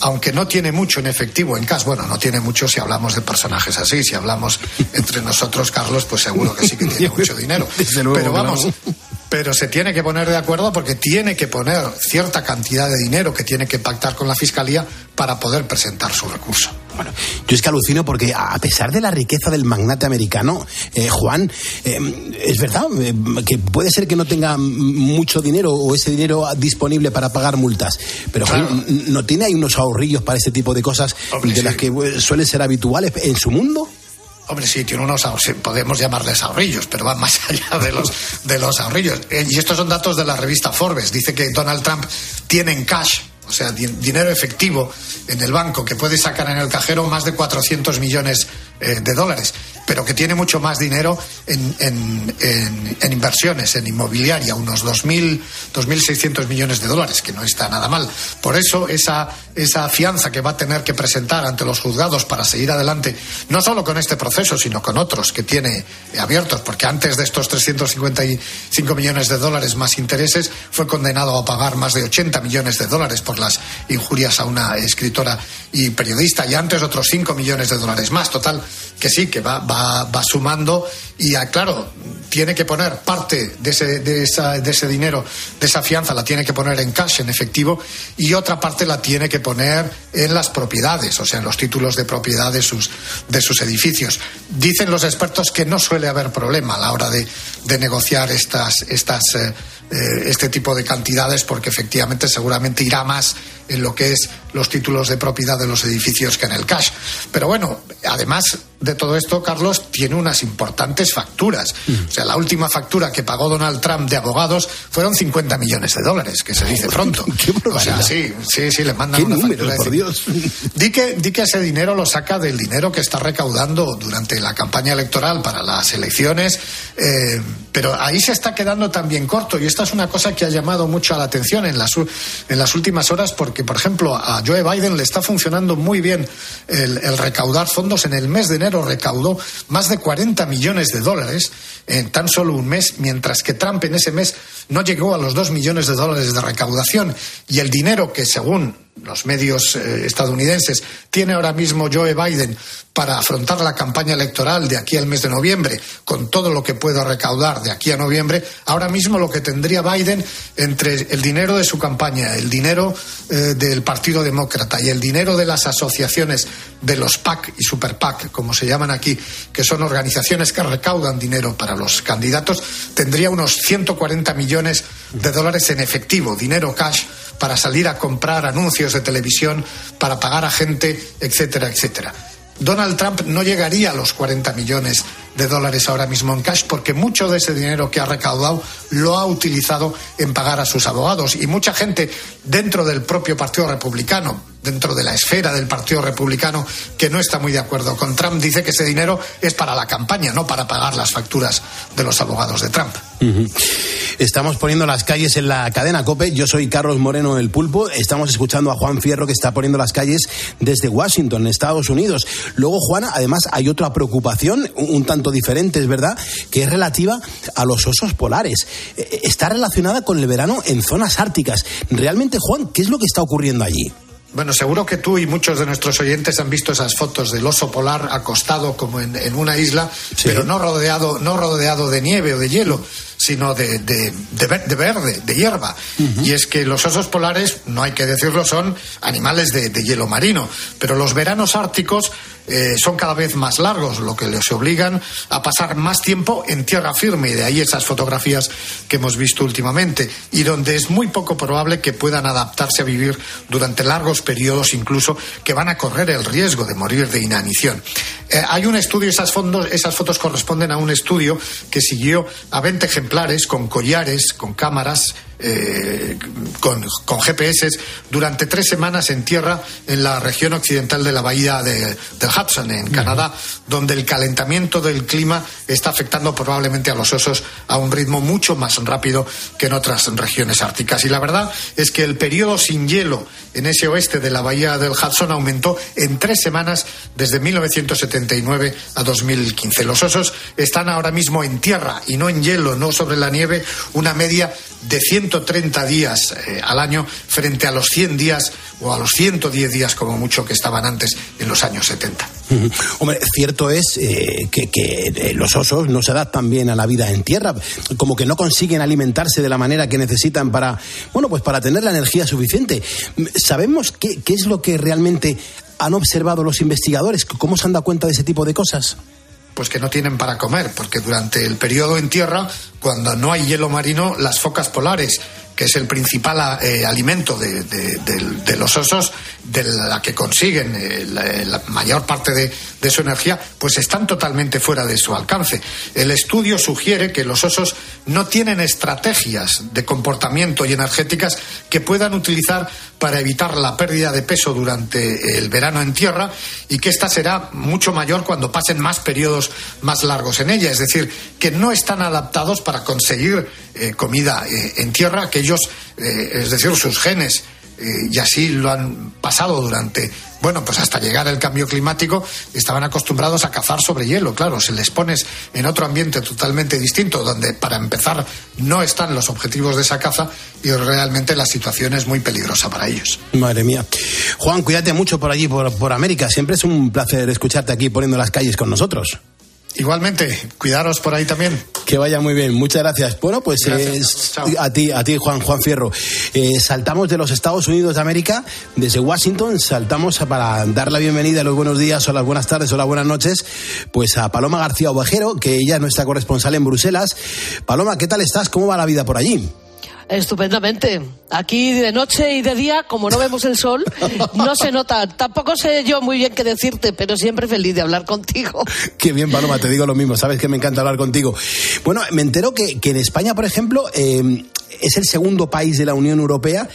aunque no tiene mucho en efectivo en cash, bueno, no tiene mucho si hablamos de personajes así, si hablamos entre nosotros, Carlos, pues seguro que sí que tiene mucho dinero. Pero vamos, pero se tiene que poner de acuerdo porque tiene que poner cierta cantidad de dinero que tiene que pactar con la Fiscalía para poder presentar su recurso. Bueno, yo es que alucino porque a pesar de la riqueza del magnate americano, eh, Juan, eh, es verdad eh, que puede ser que no tenga mucho dinero o ese dinero disponible para pagar multas, pero ¿no tiene ahí unos ahorrillos para ese tipo de cosas de las que suelen ser habituales en su mundo? Hombre, sí, tiene unos podemos llamarles ahorrillos, pero van más allá de los, de los ahorrillos. Eh, y estos son datos de la revista Forbes. Dice que Donald Trump tiene en cash, o sea, dinero efectivo en el banco que puede sacar en el cajero más de 400 millones eh, de dólares pero que tiene mucho más dinero en, en, inversiones, en inmobiliaria, unos 2.000, 2.600 millones de dólares, que no está nada mal. Por eso esa, esa fianza que va a tener que presentar ante los juzgados para seguir adelante, no solo con este proceso, sino con otros que tiene abiertos, porque antes de estos 355 millones de dólares más intereses, fue condenado a pagar más de 80 millones de dólares por las injurias a una escritora y periodista, y antes otros 5 millones de dólares más. Total, que sí, que va va, sumando y, ah, claro, tiene que poner parte de ese, de, esa, de ese dinero, de esa fianza, la tiene que poner en cash, en efectivo, y otra parte la tiene que poner en las propiedades, o sea, en los títulos de propiedad de sus, de sus edificios. Dicen los expertos que no suele haber problema a la hora de, de negociar estas, estas, eh, eh, este tipo de cantidades porque efectivamente seguramente irá más en lo que es los títulos de propiedad de los edificios que en el cash. Pero bueno, además de todo esto, Carlos, tiene unas importantes facturas. O sea, la última factura que pagó Donald Trump de abogados fueron 50 millones de dólares, que se dice pronto. o sea, sí, sí, sí, le mandan ¿Qué una número, factura. por Dios? Di que, di que ese dinero lo saca del dinero que está recaudando durante la campaña electoral para las elecciones, eh, pero ahí se está quedando también corto y esta es una cosa que ha llamado mucho la atención en las, en las últimas horas porque, por ejemplo, a Joe Biden le está funcionando muy bien el, el recaudar fondos. En el mes de enero recaudó más de 40 millones de dólares en tan solo un mes, mientras que Trump en ese mes no llegó a los 2 millones de dólares de recaudación. Y el dinero que, según los medios eh, estadounidenses tiene ahora mismo Joe Biden para afrontar la campaña electoral de aquí al mes de noviembre, con todo lo que pueda recaudar de aquí a noviembre, ahora mismo lo que tendría Biden entre el dinero de su campaña, el dinero eh, del Partido Demócrata y el dinero de las asociaciones de los PAC y Super PAC, como se llaman aquí, que son organizaciones que recaudan dinero para los candidatos, tendría unos 140 millones de dólares en efectivo, dinero cash, para salir a comprar anuncios de televisión, para pagar a gente, etcétera, etcétera. Donald Trump no llegaría a los 40 millones de dólares ahora mismo en cash porque mucho de ese dinero que ha recaudado lo ha utilizado en pagar a sus abogados y mucha gente dentro del propio Partido Republicano, dentro de la esfera del Partido Republicano que no está muy de acuerdo con Trump dice que ese dinero es para la campaña, no para pagar las facturas de los abogados de Trump. Estamos poniendo las calles en la cadena COPE. Yo soy Carlos Moreno el Pulpo. Estamos escuchando a Juan Fierro que está poniendo las calles desde Washington, Estados Unidos. Luego, Juana, además hay otra preocupación, un un tanto diferente, es verdad, que es relativa a los osos polares. Eh, Está relacionada con el verano en zonas árticas. Realmente, Juan, ¿qué es lo que está ocurriendo allí? Bueno, seguro que tú y muchos de nuestros oyentes han visto esas fotos del oso polar acostado como en, en una isla, pero no rodeado, no rodeado de nieve o de hielo, sino de, de- de ver- de verde, de hierba. Y es que los osos polares, no hay que decirlo, son animales de, de hielo marino, pero los veranos árticos eh, son cada vez más largos, lo que les obligan a pasar más tiempo en tierra firme, y de ahí esas fotografías que hemos visto últimamente, y donde es muy poco probable que puedan adaptarse a vivir durante largos periodos, incluso que van a correr el riesgo de morir de inanición. Eh, hay un estudio, esas, fondos, esas fotos corresponden a un estudio que siguió a 20 ejemplares con collares, con cámaras, eh, con, con GPS durante tres semanas en tierra en la región occidental de la bahía de- del Hudson, en Canadá, donde el calentamiento del clima está afectando probablemente a los osos a un ritmo mucho más rápido que en otras regiones árticas. Y la verdad es que el periodo sin hielo en ese oeste de la bahía del Hudson aumentó en tres semanas desde 1979 a 2015. Los osos están ahora mismo en tierra y no en hielo, no sobre la nieve, una media de 130 días eh, al año frente a los 100 días o a los 110 días como mucho que estaban antes en los años 70. Ujú. Hombre, cierto es eh, que, eh, los osos no se adaptan bien a la vida en tierra, como que no consiguen alimentarse de la manera que necesitan para, bueno, pues para tener la energía suficiente. ¿Sabemos qué, qué es lo que realmente han observado los investigadores? ¿Cómo se han dado cuenta de ese tipo de cosas? Pues que no tienen para comer, porque durante el periodo en tierra, cuando no hay hielo marino, las focas polares, que es el principal eh, alimento de, de- de- de los osos, de la que consiguen eh, la, mayor parte de, de su energía, pues están totalmente fuera de su alcance. El estudio sugiere que los osos no tienen estrategias de comportamiento y energéticas que puedan utilizar para evitar la pérdida de peso durante el verano en tierra y que esta será mucho mayor cuando pasen más periodos más largos en ella. Es decir, que no están adaptados para conseguir eh, comida eh, en tierra, que ellos, es decir, sus genes, eh, y así lo han pasado durante, bueno, pues hasta llegar el cambio climático, estaban acostumbrados a cazar sobre hielo. Claro, se les pones en otro ambiente totalmente distinto, donde para empezar no están los objetivos de esa caza y realmente la situación es muy peligrosa para ellos. Madre mía. Juan, cuídate mucho por allí, por, por América. Siempre es un placer escucharte aquí poniendo las calles con nosotros. Igualmente, cuidaros por ahí también. Que vaya muy bien, muchas gracias. Bueno, pues Gracias, eh, a ti, a ti Juan, Juan Fierro. Eh, saltamos de los Estados Unidos de América, desde Washington, saltamos para dar la bienvenida, los buenos días o las buenas tardes o las buenas noches, pues a Paloma García Ovejero, que ella es nuestra corresponsal en Bruselas. Paloma, ¿qué tal estás? ¿Cómo va la vida por allí? Estupendamente. Aquí de noche y de día, como no vemos el sol, no se nota. Tampoco sé yo muy bien qué decirte, pero siempre feliz de hablar contigo. Qué bien, Paloma, te digo lo mismo. Sabes que me encanta hablar contigo. Bueno, me entero que, que en España, por ejemplo, eh, es el segundo país de la Unión Europea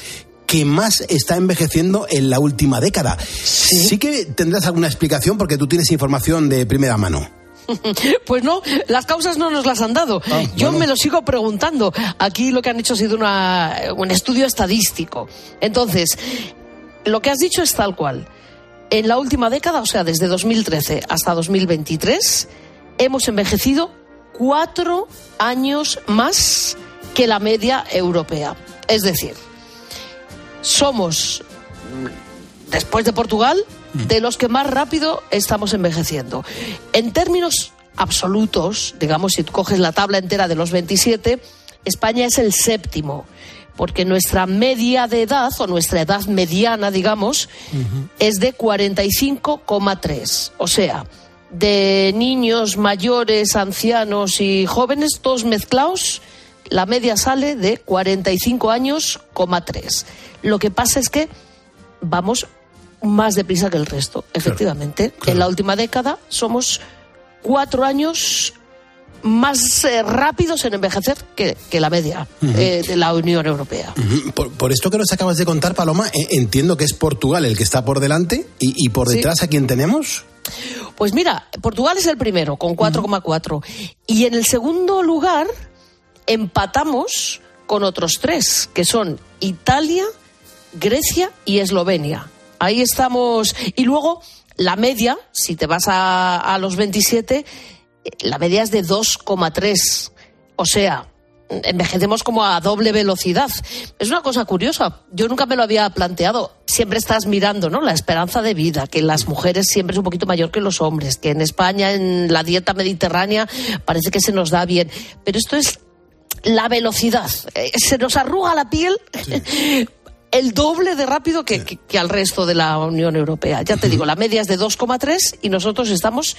que más está envejeciendo en la última década. Sí, que tendrás alguna explicación porque tú tienes información de primera mano. Pues no, las causas no nos las han dado. Ah, Yo me lo sigo preguntando. Aquí lo que han hecho ha sido una- un estudio estadístico. Entonces, lo que has dicho es tal cual. En la última década, o sea, desde 2013 hasta 2023, hemos envejecido cuatro años más que la media europea. Es decir, somos, mm, después de Portugal, de los que más rápido estamos envejeciendo. En términos absolutos, digamos, si coges la tabla entera de los 27, España es el séptimo, porque nuestra media de edad, o nuestra edad mediana, digamos, es de 45,3. O sea, de niños, mayores, ancianos y jóvenes, todos mezclados, la media sale de 45 años, coma 3. Lo que pasa es que vamos más deprisa que el resto, efectivamente. En la última década somos cuatro años más eh, rápidos en envejecer que, que la media eh, de la Unión Europea. Por, por esto que nos acabas de contar, Paloma, eh, entiendo que es Portugal el que está por delante y, y por Sí. detrás a quién tenemos. Pues mira, Portugal es el primero con 4,4 y en el segundo lugar empatamos con otros tres, que son Italia, Grecia y Eslovenia. Ahí estamos. Y luego la media, si te vas a, a los 27, eh, la media es de 2,3. O sea, envejecemos como a doble velocidad. Es una cosa curiosa. Yo nunca me lo había planteado. Siempre estás mirando, ¿no? La esperanza de vida, que las mujeres siempre es un poquito mayor que los hombres, que en España, en la dieta mediterránea, parece que se nos da bien. Pero esto es la velocidad. Eh, Se nos arruga la piel. El doble de rápido que, que- que al resto de la Unión Europea. Ya te digo, la media es de 2,3 y nosotros estamos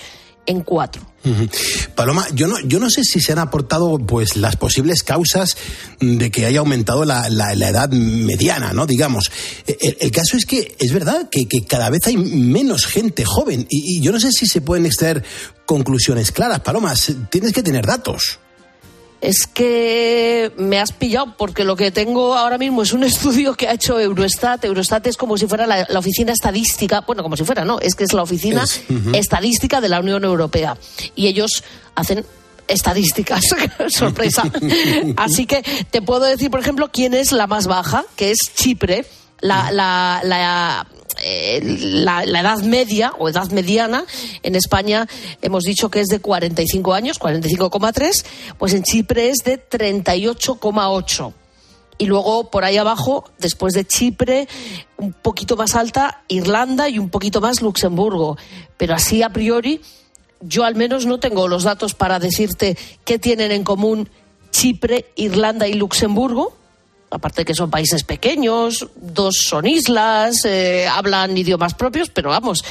en 4. Ujú. Paloma, yo no, yo no sé si se han aportado pues las posibles causas de que haya aumentado la, la- la edad mediana, ¿no? Digamos. El, el caso es que es verdad que, que cada vez hay menos gente joven y, y yo no sé si se pueden extraer conclusiones claras. Paloma, se- tienes que tener datos. Es que me has pillado porque lo que tengo ahora mismo es un estudio que ha hecho Eurostat. Eurostat es como si fuera la, la oficina estadística, bueno, como si fuera, no, es que es la oficina Es, estadística de la Unión Europea. Y ellos hacen estadísticas, sorpresa. Así que te puedo decir, por ejemplo, quién es la más baja, que es Chipre. La, la, la, eh, la- edad media o edad mediana en España hemos dicho que es de 45 años, 45,3, pues en Chipre es de 38,8. Y luego por ahí abajo, después de Chipre, un poquito más alta Irlanda y un poquito más Luxemburgo. Pero así a priori, yo al menos no tengo los datos para decirte qué tienen en común Chipre, Irlanda y Luxemburgo. Aparte que son países pequeños, dos son islas, eh, hablan idiomas propios, pero vamos,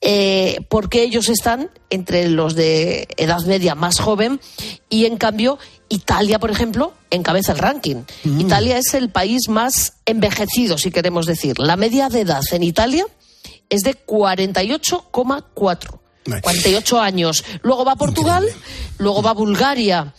eh, porque ellos están entre los de edad media más joven y en cambio Italia, por ejemplo, encabeza el ranking. Italia es el país más envejecido, si queremos decir. La media de edad en Italia es de 48,4. 48 años. Luego va Portugal, luego va Bulgaria.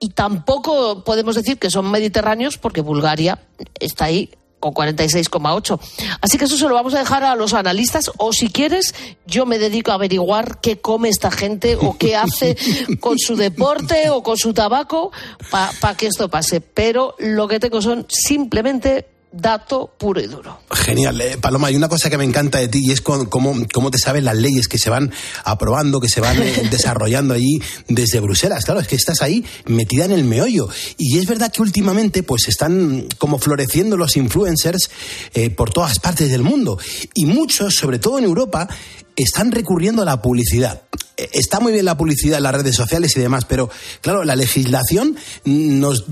Y tampoco podemos decir que son mediterráneos porque Bulgaria está ahí con 46,8. Así que eso se lo vamos a dejar a los analistas o si quieres yo me dedico a averiguar qué come esta gente o qué hace con su deporte o con su tabaco para que esto pase. Pero lo que tengo son simplemente dato puro y duro. Genial. Eh, Paloma, hay una cosa que me encanta de ti y es cómo, cómo te sabes las leyes que se van aprobando, que se van eh, desarrollando allí desde Bruselas. Claro, es que estás ahí metida en el meollo. Y es verdad que últimamente pues están como floreciendo los influencers eh, por todas partes del mundo. Y muchos, sobre todo en Europa, están recurriendo a la publicidad. Está muy bien la publicidad en las redes sociales y demás, pero claro, la legislación nos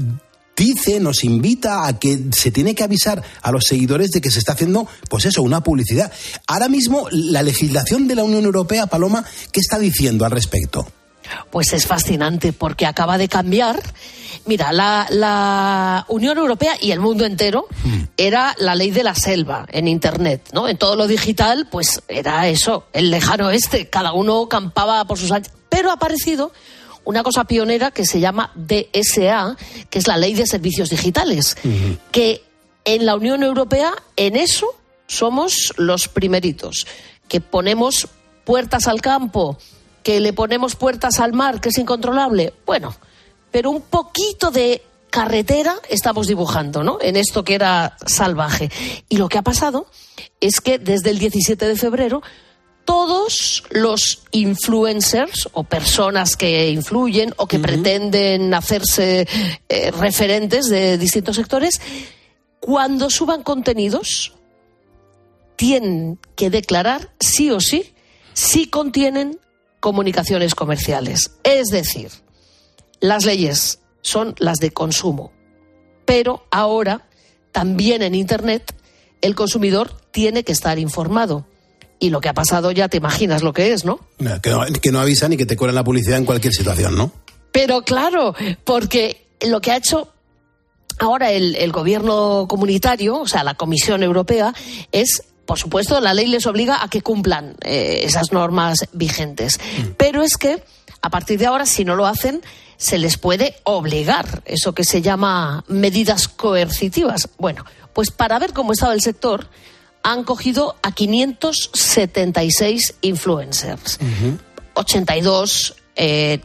dice, nos invita a que se tiene que avisar a los seguidores de que se está haciendo, pues eso, una publicidad. Ahora mismo, la legislación de la Unión Europea, Paloma, ¿qué está diciendo al respecto? Pues es fascinante porque acaba de cambiar. Mira, la, la Unión Europea y el mundo entero era la ley de la selva en Internet, ¿no? En todo lo digital, pues era eso, el lejano oeste. Cada uno campaba por sus anchas. Pero ha aparecido una cosa pionera que se llama DSA, que es la ley de servicios digitales, que en la Unión Europea en eso somos los primeritos, que ponemos puertas al campo, que le ponemos puertas al mar, que es incontrolable. Bueno, pero un poquito de carretera estamos dibujando, ¿no? En esto que era salvaje. Y lo que ha pasado es que desde el 17 de febrero todos los influencers o personas que influyen o que pretenden hacerse eh, referentes de distintos sectores, cuando suban contenidos, tienen que declarar sí o sí si contienen comunicaciones comerciales. Es decir, las leyes son las de consumo, pero ahora también en Internet el consumidor tiene que estar informado. Y lo que ha pasado ya te imaginas lo que es, ¿no? Que no, que no avisan y que te cobran la publicidad en cualquier situación, ¿no? Pero claro, porque lo que ha hecho ahora el, el gobierno comunitario, o sea, la Comisión Europea, es por supuesto, la ley les obliga a que cumplan eh, esas normas vigentes. Pero es que, a partir de ahora, si no lo hacen, se les puede obligar, eso que se llama medidas coercitivas. Bueno, pues para ver cómo estaba el sector, han cogido a 576 influencers. 82 eh,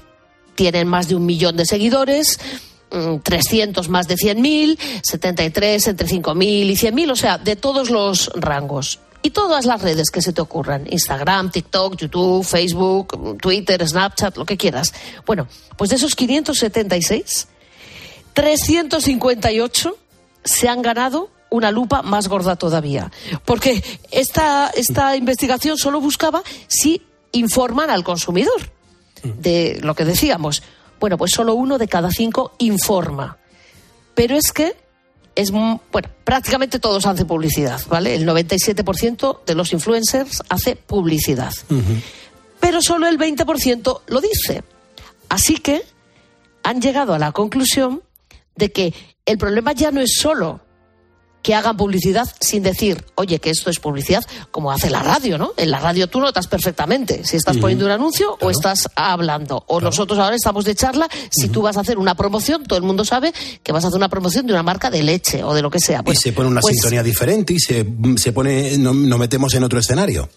tienen más de un millón de seguidores. 300 más de 100.000, 73 entre 5.000 y 100.000, o sea, de todos los rangos. Y todas las redes que se te ocurran, Instagram, TikTok, YouTube, Facebook, Twitter, Snapchat, lo que quieras. Bueno, pues de esos 576, 358 se han ganado una lupa más gorda todavía. Porque esta, esta investigación solo buscaba si informan al consumidor de lo que decíamos. Bueno, pues solo uno de cada cinco informa. Pero es que es bueno, prácticamente todos hacen publicidad, ¿vale? El 97% de los influencers hace publicidad. Pero solo el 20% lo dice. Así que han llegado a la conclusión de que el problema ya no es solo que hagan publicidad sin decir, oye, que esto es publicidad, como hace la radio, ¿no? En la radio tú notas perfectamente si estás poniendo un anuncio o estás hablando. O nosotros ahora estamos de charla, si tú vas a hacer una promoción, todo el mundo sabe que vas a hacer una promoción de una marca de leche o de lo que sea. y se pone una pues sintonía diferente y se, se pone, no- nos metemos en otro escenario.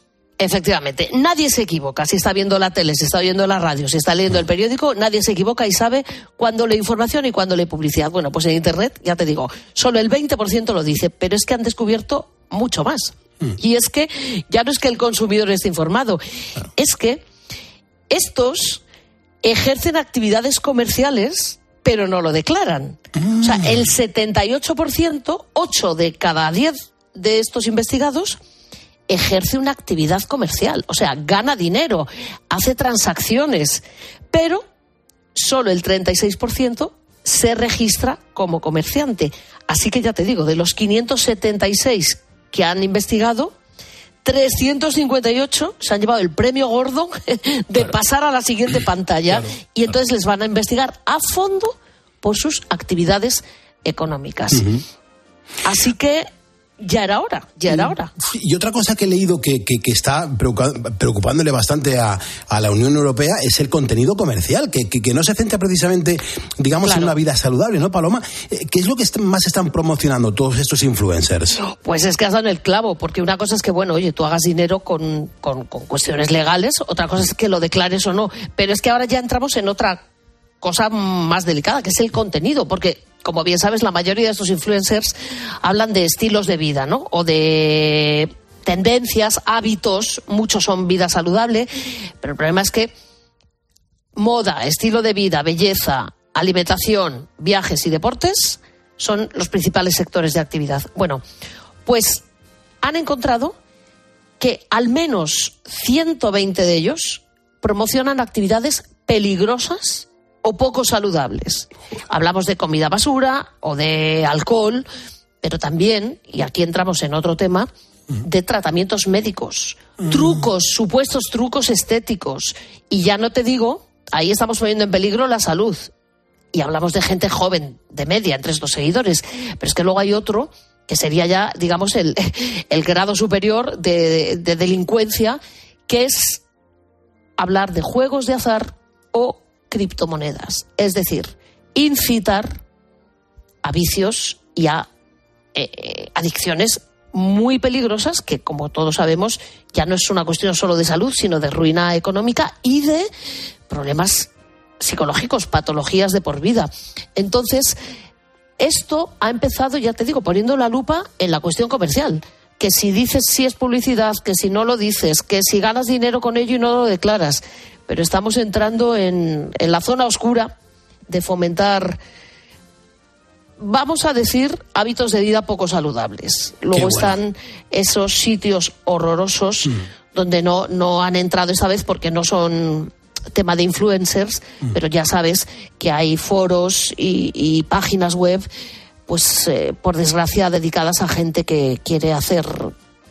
Efectivamente, nadie se equivoca. Si está viendo la tele, si está viendo la radio, si está leyendo el periódico, nadie se equivoca y sabe cuándo lee información y cuándo lee publicidad. Bueno, pues en Internet, ya te digo, solo el 20% lo dice, pero es que han descubierto mucho más. Y es que ya no es que el consumidor esté informado, es que estos ejercen actividades comerciales, pero no lo declaran. O sea, el 78%, 8 de cada 10 de estos investigados, ejerce una actividad comercial, o sea, gana dinero, hace transacciones, pero solo el 36% se registra como comerciante. Así que ya te digo, de los 576 que han investigado, 358 se han llevado el premio gordo de pasar a la siguiente pantalla y entonces les van a investigar a fondo por sus actividades económicas. Así que ya era hora, ya era hora. Y otra cosa que he leído que, que- que está preocupándole bastante a, a la Unión Europea es el contenido comercial, que, que- no se centra precisamente, digamos, en una vida saludable, ¿no, Paloma? Eh, ¿Qué es lo que más están promocionando todos estos influencers? Pues es que has dado el clavo, porque una cosa es que, bueno, oye, tú hagas dinero con, con- con cuestiones legales, otra cosa es que lo declares o no. Pero es que ahora ya entramos en otra cosa más delicada, que es el contenido, porque, como bien sabes, la mayoría de estos influencers hablan de estilos de vida, ¿no? O de tendencias, hábitos, muchos son vida saludable, pero el problema es que moda, estilo de vida, belleza, alimentación, viajes y deportes son los principales sectores de actividad. Bueno, pues han encontrado que al menos 120 de ellos promocionan actividades peligrosas o poco saludables. Hablamos de comida basura o de alcohol, pero también, y aquí entramos en otro tema, de tratamientos médicos, trucos, supuestos trucos estéticos. Y ya no te digo ahí estamos poniendo en peligro la salud. Y hablamos de gente joven, de media, entre estos seguidores. Pero es que luego hay otro que sería ya, digamos, el, el grado superior de, de delincuencia, que es hablar de juegos de azar o criptomonedas. Es decir, incitar a vicios y a eh, adicciones muy peligrosas que, como todos sabemos, ya no es una cuestión solo de salud, sino de ruina económica y de problemas psicológicos, patologías de por vida. Entonces, esto ha empezado, ya te digo, poniendo la lupa en la cuestión comercial. Que si dices si es publicidad, que si no lo dices, que si ganas dinero con ello y no lo declaras. Pero estamos entrando en, en la zona oscura de fomentar vamos a decir, hábitos de vida poco saludables. Luego están esos sitios horrorosos mm. donde no, no han entrado esta vez porque no son tema de influencers, mm. pero ya sabes que hay foros y, páginas web, pues eh, por desgracia dedicadas a gente que quiere hacer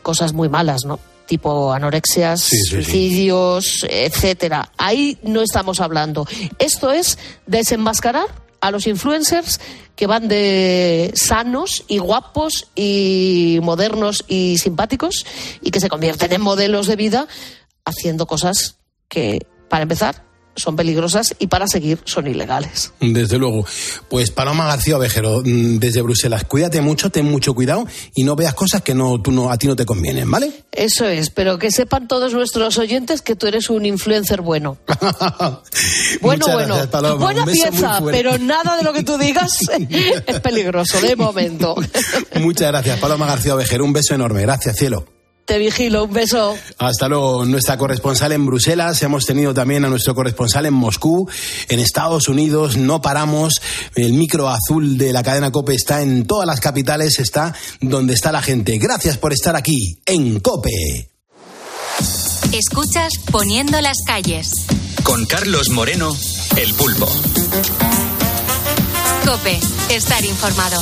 cosas muy malas, ¿no? Tipo anorexias, suicidios, etcétera. Ahí no estamos hablando. Esto es desenmascarar a los influencers que van de sanos y guapos y modernos y simpáticos y que se convierten en modelos de vida haciendo cosas que, para empezar, son peligrosas y para seguir son ilegales. Desde luego. Pues Paloma García Ovejero, mm, desde Bruselas, cuídate mucho, ten mucho cuidado y no veas cosas que no, tú no, a ti no te convienen, ¿vale? Eso es, pero que sepan todos nuestros oyentes que tú eres un influencer bueno. bueno, bueno. Buena pieza, pero nada de lo que tú digas es peligroso de momento. Muchas gracias, Paloma García Ovejero. Un beso enorme. Gracias, cielo. Te vigilo, un beso. Hasta luego, nuestra corresponsal en Bruselas. Hemos tenido también a nuestro corresponsal en Moscú, en Estados Unidos. No paramos. El micro azul de la cadena Cope está en todas las capitales, está donde está la gente. Gracias por estar aquí, en Cope. Escuchas Poniendo las calles. Con Carlos Moreno, el pulpo. Cope, estar informado.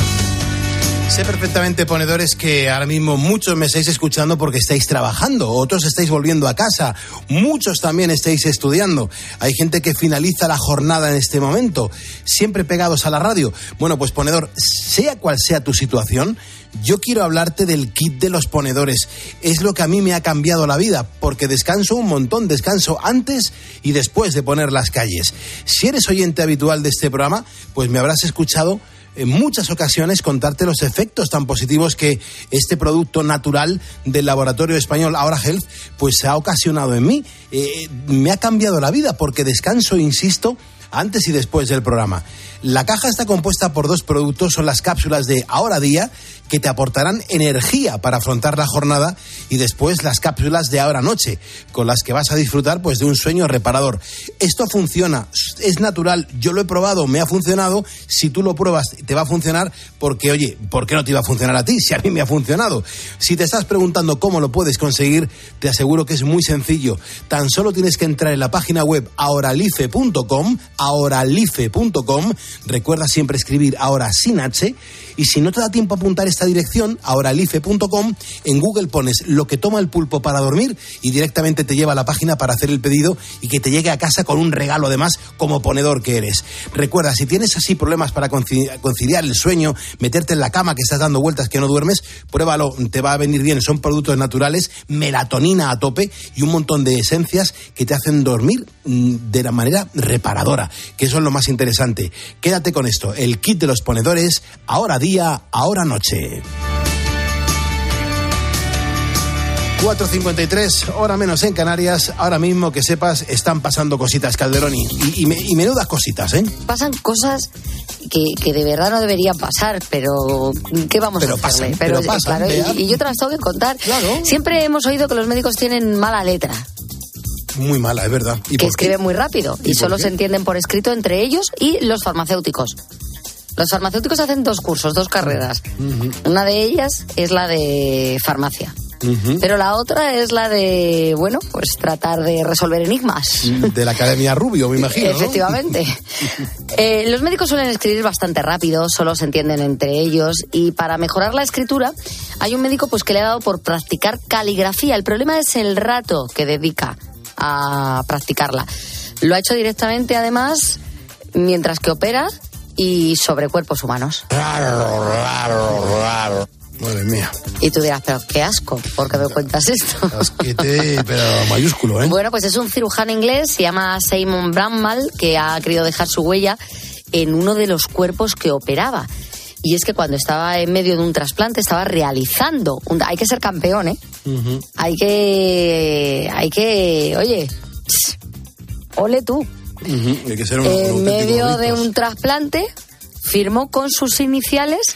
Sé perfectamente, ponedores, que ahora mismo muchos me estáis escuchando porque estáis trabajando, otros estáis volviendo a casa, muchos también estáis estudiando. Hay gente que finaliza la jornada en este momento, siempre pegados a la radio. Bueno, pues ponedor, sea cual sea tu situación, yo quiero hablarte del kit de los ponedores. Es lo que a mí me ha cambiado la vida, porque descanso un montón, descanso antes y después de poner las calles. Si eres oyente habitual de este programa, pues me habrás escuchado en muchas ocasiones contarte los efectos tan positivos que este producto natural del laboratorio español Ahora Health pues ha ocasionado en mí. Eh, me ha cambiado la vida porque descanso, insisto, antes y después del programa. La caja está compuesta por dos productos, son las cápsulas de Ahora Día, que te aportarán energía para afrontar la jornada, y después las cápsulas de Ahora Noche, con las que vas a disfrutar pues de un sueño reparador. Esto funciona, es natural, yo lo he probado, me ha funcionado, si tú lo pruebas te va a funcionar, porque oye, ¿por qué no te iba a funcionar a ti si a mí me ha funcionado? Si te estás preguntando cómo lo puedes conseguir, te aseguro que es muy sencillo. Tan solo tienes que entrar en la página web ahoralife.com, ahoralife.com, Recuerda siempre escribir ahora sin H y si no te da tiempo a apuntar esta dirección, ahoralife.com, en Google pones lo que toma el pulpo para dormir y directamente te lleva a la página para hacer el pedido y que te llegue a casa con un regalo además como ponedor que eres. Recuerda, si tienes así problemas para conciliar el sueño, meterte en la cama que estás dando vueltas que no duermes, pruébalo, te va a venir bien. Son productos naturales, melatonina a tope y un montón de esencias que te hacen dormir mm, de la manera reparadora, que eso es lo más interesante. Quédate con esto, el kit de los ponedores, ahora día, ahora noche. 4.53, hora menos en Canarias. Ahora mismo que sepas, están pasando cositas, Calderoni. Y, y, me- y menudas cositas, ¿eh? Pasan cosas que, que de verdad no deberían pasar, pero ¿qué vamos Pero a hacerle? pasan, pero pasan, claro, y, y yo te las tengo que contar. Siempre hemos oído que los médicos tienen mala letra, Muy mala, es verdad. ¿Y que escriben muy rápido y, ¿Y por solo qué? se entienden por escrito entre ellos y los farmacéuticos. Los farmacéuticos hacen dos cursos, dos carreras. Una de ellas es la de farmacia. Pero la otra es la de, bueno, pues tratar de resolver enigmas. De la Academia Rubio, me imagino. ¿no? Efectivamente. Eh, los médicos suelen escribir bastante rápido, solo se entienden entre ellos y para mejorar la escritura hay un médico pues que le ha dado por practicar caligrafía. El problema es el rato que dedica a practicarla. Lo ha hecho directamente además mientras que opera y sobre cuerpos humanos. Madre mía. Y tú dirás, pero qué asco, ¿por qué me cuentas esto? Asquete, pero mayúsculo, ¿eh? Bueno, pues es un cirujano inglés, se llama Simon Bramall, que ha querido dejar su huella en uno de los cuerpos que operaba. Y es que cuando estaba en medio de un trasplante estaba realizando, un- hay que ser campeón, ¿eh? Ujú. Hay que, hay que, oye, ole tú. Que ser un, En medio de un trasplante firmó con sus iniciales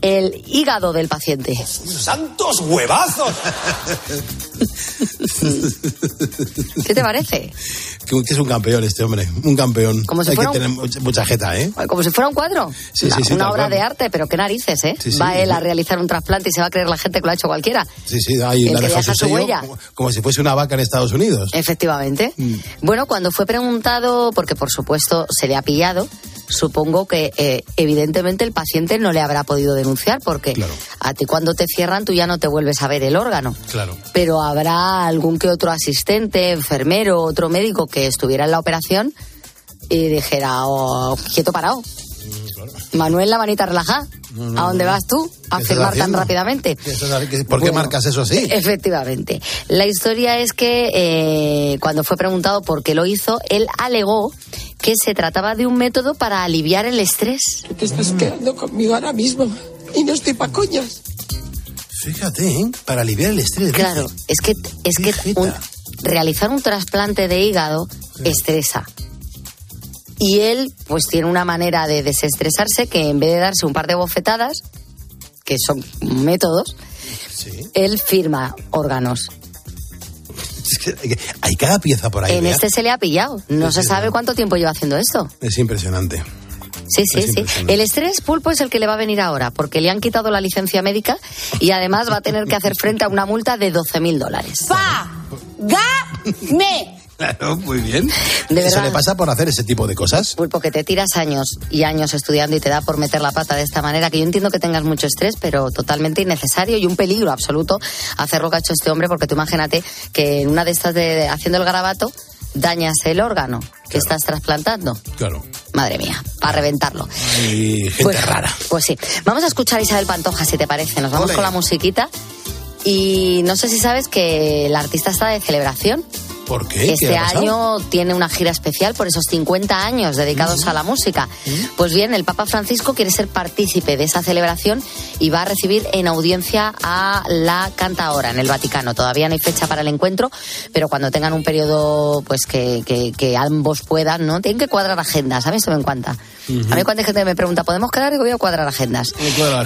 el hígado del paciente. ¡Santos huevazos! ¿Qué te parece? que, que es un campeón este hombre, un campeón. Como si Hay fuera que un- tener mucha, mucha jeta, ¿eh? Como si fuera un cuadro. Sí, una sí, sí, una obra cual. de arte, pero qué narices, ¿eh? Sí, sí, Va él a realizar un trasplante y se va a creer la gente que lo ha hecho cualquiera. Sí, sí, ahí El la que deja su su sello, huella. como, como si fuese una vaca en Estados Unidos. Efectivamente. Mm. Bueno, cuando fue preguntado, porque por supuesto se le ha pillado, supongo que eh, evidentemente el paciente no le habrá podido denunciar, porque a ti cuando te cierran tú ya no te vuelves a ver el órgano. Claro. Pero habrá algún que otro asistente, enfermero, otro médico que estuviera en la operación y dijera, oh, quieto parado. Manuel, la manita relajada. No, no, ¿A dónde no. vas tú? A ¿Qué estás firmar tan rápidamente. ¿Qué estás- qué- ¿Por qué Bueno, marcas eso así? Efectivamente. La historia es que eh, cuando fue preguntado por qué lo hizo, él alegó que se trataba de un método para aliviar el estrés. Te estás quedando conmigo ahora mismo y no estoy pa' coñas. Fíjate, ¿eh? Para aliviar el estrés. dice. Claro, es que, es que un- realizar un trasplante de hígado estresa. Y él, pues, tiene una manera de desestresarse que en vez de darse un par de bofetadas, que son métodos, él firma órganos. Hay cada pieza por ahí. en Bea. este se le ha pillado. No Sí, se sabe cuánto tiempo lleva haciendo esto. Es impresionante. Sí, sí, Es sí. El estrés pulpo es el que le va a venir ahora, porque le han quitado la licencia médica y además va a tener que hacer frente a una multa de 12.000 dólares. ¡Me! Claro, muy bien. De Eso verdad. le pasa por hacer ese tipo de cosas. Pulpo, que te tiras años y años estudiando y te da por meter la pata de esta manera, que yo entiendo que tengas mucho estrés, pero totalmente innecesario y un peligro absoluto hacer lo que ha hecho este hombre, porque tú imagínate que en una de estas de haciendo el garabato dañas el órgano que estás trasplantando. Claro. Madre mía, para reventarlo. Y gente Pues- rara. Pues sí. Vamos a escuchar a Isabel Pantoja, si te parece. Nos vamos Ole. con la musiquita. Y no sé si sabes que la artista está de celebración. ¿Por qué? ¿Qué Este año tiene una gira especial por esos 50 años dedicados a la música. Pues bien, el Papa Francisco quiere ser partícipe de esa celebración y va a recibir en audiencia a la cantaora en el Vaticano. Todavía no hay fecha para el encuentro, pero cuando tengan un periodo pues que, que- que ambos puedan, ¿no? Tienen que cuadrar agendas. A mí eso me encanta. A mí hay gente me pregunta, ¿podemos quedar? Digo, voy a cuadrar agendas.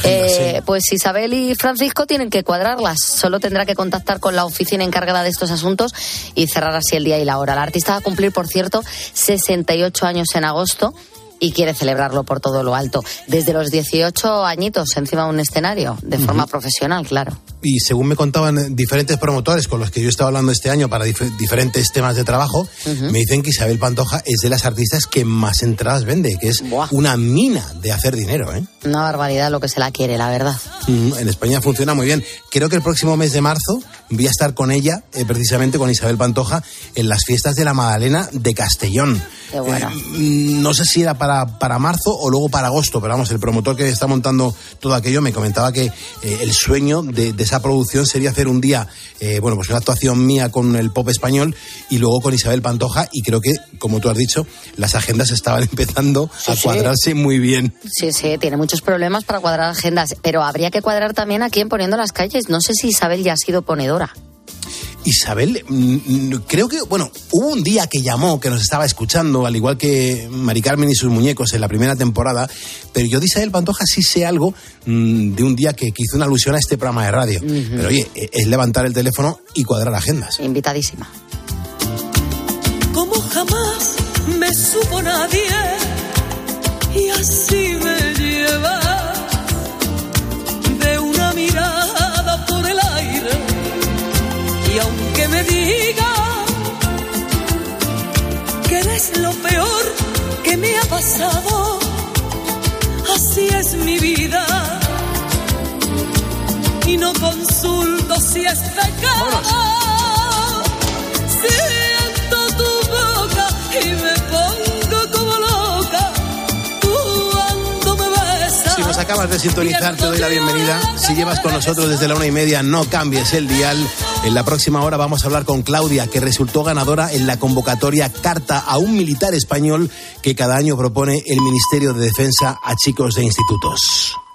Eh, sí. Pues Isabel y Francisco tienen que cuadrarlas. Solo tendrá que contactar con la oficina encargada de estos asuntos y cerrar así el día y la hora. La artista va a cumplir, por cierto, 68 años en agosto y quiere celebrarlo por todo lo alto. Desde los 18 añitos encima de un escenario, de forma profesional, claro. Y según me contaban eh, diferentes promotores con los que yo estaba hablando este año para dif- diferentes temas de trabajo, me dicen que Isabel Pantoja es de las artistas que más entradas vende, que es una mina de hacer dinero, ¿eh? Una barbaridad lo que se la quiere, la verdad. Mm, En España funciona muy bien. Creo que el próximo mes de marzo voy a estar con ella, eh, precisamente con Isabel Pantoja, en las fiestas de la Magdalena de Castellón. Qué bueno. Mm, No sé si era para, para marzo o luego para agosto, pero vamos, el promotor que está montando todo aquello me comentaba que eh, el sueño de, de esa producción sería hacer un día, eh, bueno, pues una actuación mía con el pop español y luego con Isabel Pantoja y creo que, como tú has dicho, las agendas estaban empezando a sí. cuadrarse muy bien. Sí, sí, tiene muchos problemas para cuadrar agendas, pero habría que cuadrar también a quién poniendo las calles. No sé si Isabel ya ha sido ponedora. Isabel, mm, mm, creo que, bueno, hubo un día que llamó, que nos estaba escuchando, al igual que Mari Carmen y sus muñecos en la primera temporada, pero yo de Isabel Pantoja sí sé algo mm, de un día que, que hizo una alusión a este programa de radio. Pero oye, e- es levantar el teléfono y cuadrar agendas. Invitadísima. como jamás me supo nadie y así me lleva diga que eres lo peor que me ha pasado. Así es mi vida. Y no consulto si es pecado. Siento tu boca y me pongo acabas de sintonizar, te doy la bienvenida. Si llevas con nosotros desde la una y media, no cambies el dial. En la próxima hora vamos a hablar con Claudia, que resultó ganadora en la convocatoria Carta a un militar español que cada año propone el Ministerio de Defensa a chicos de institutos.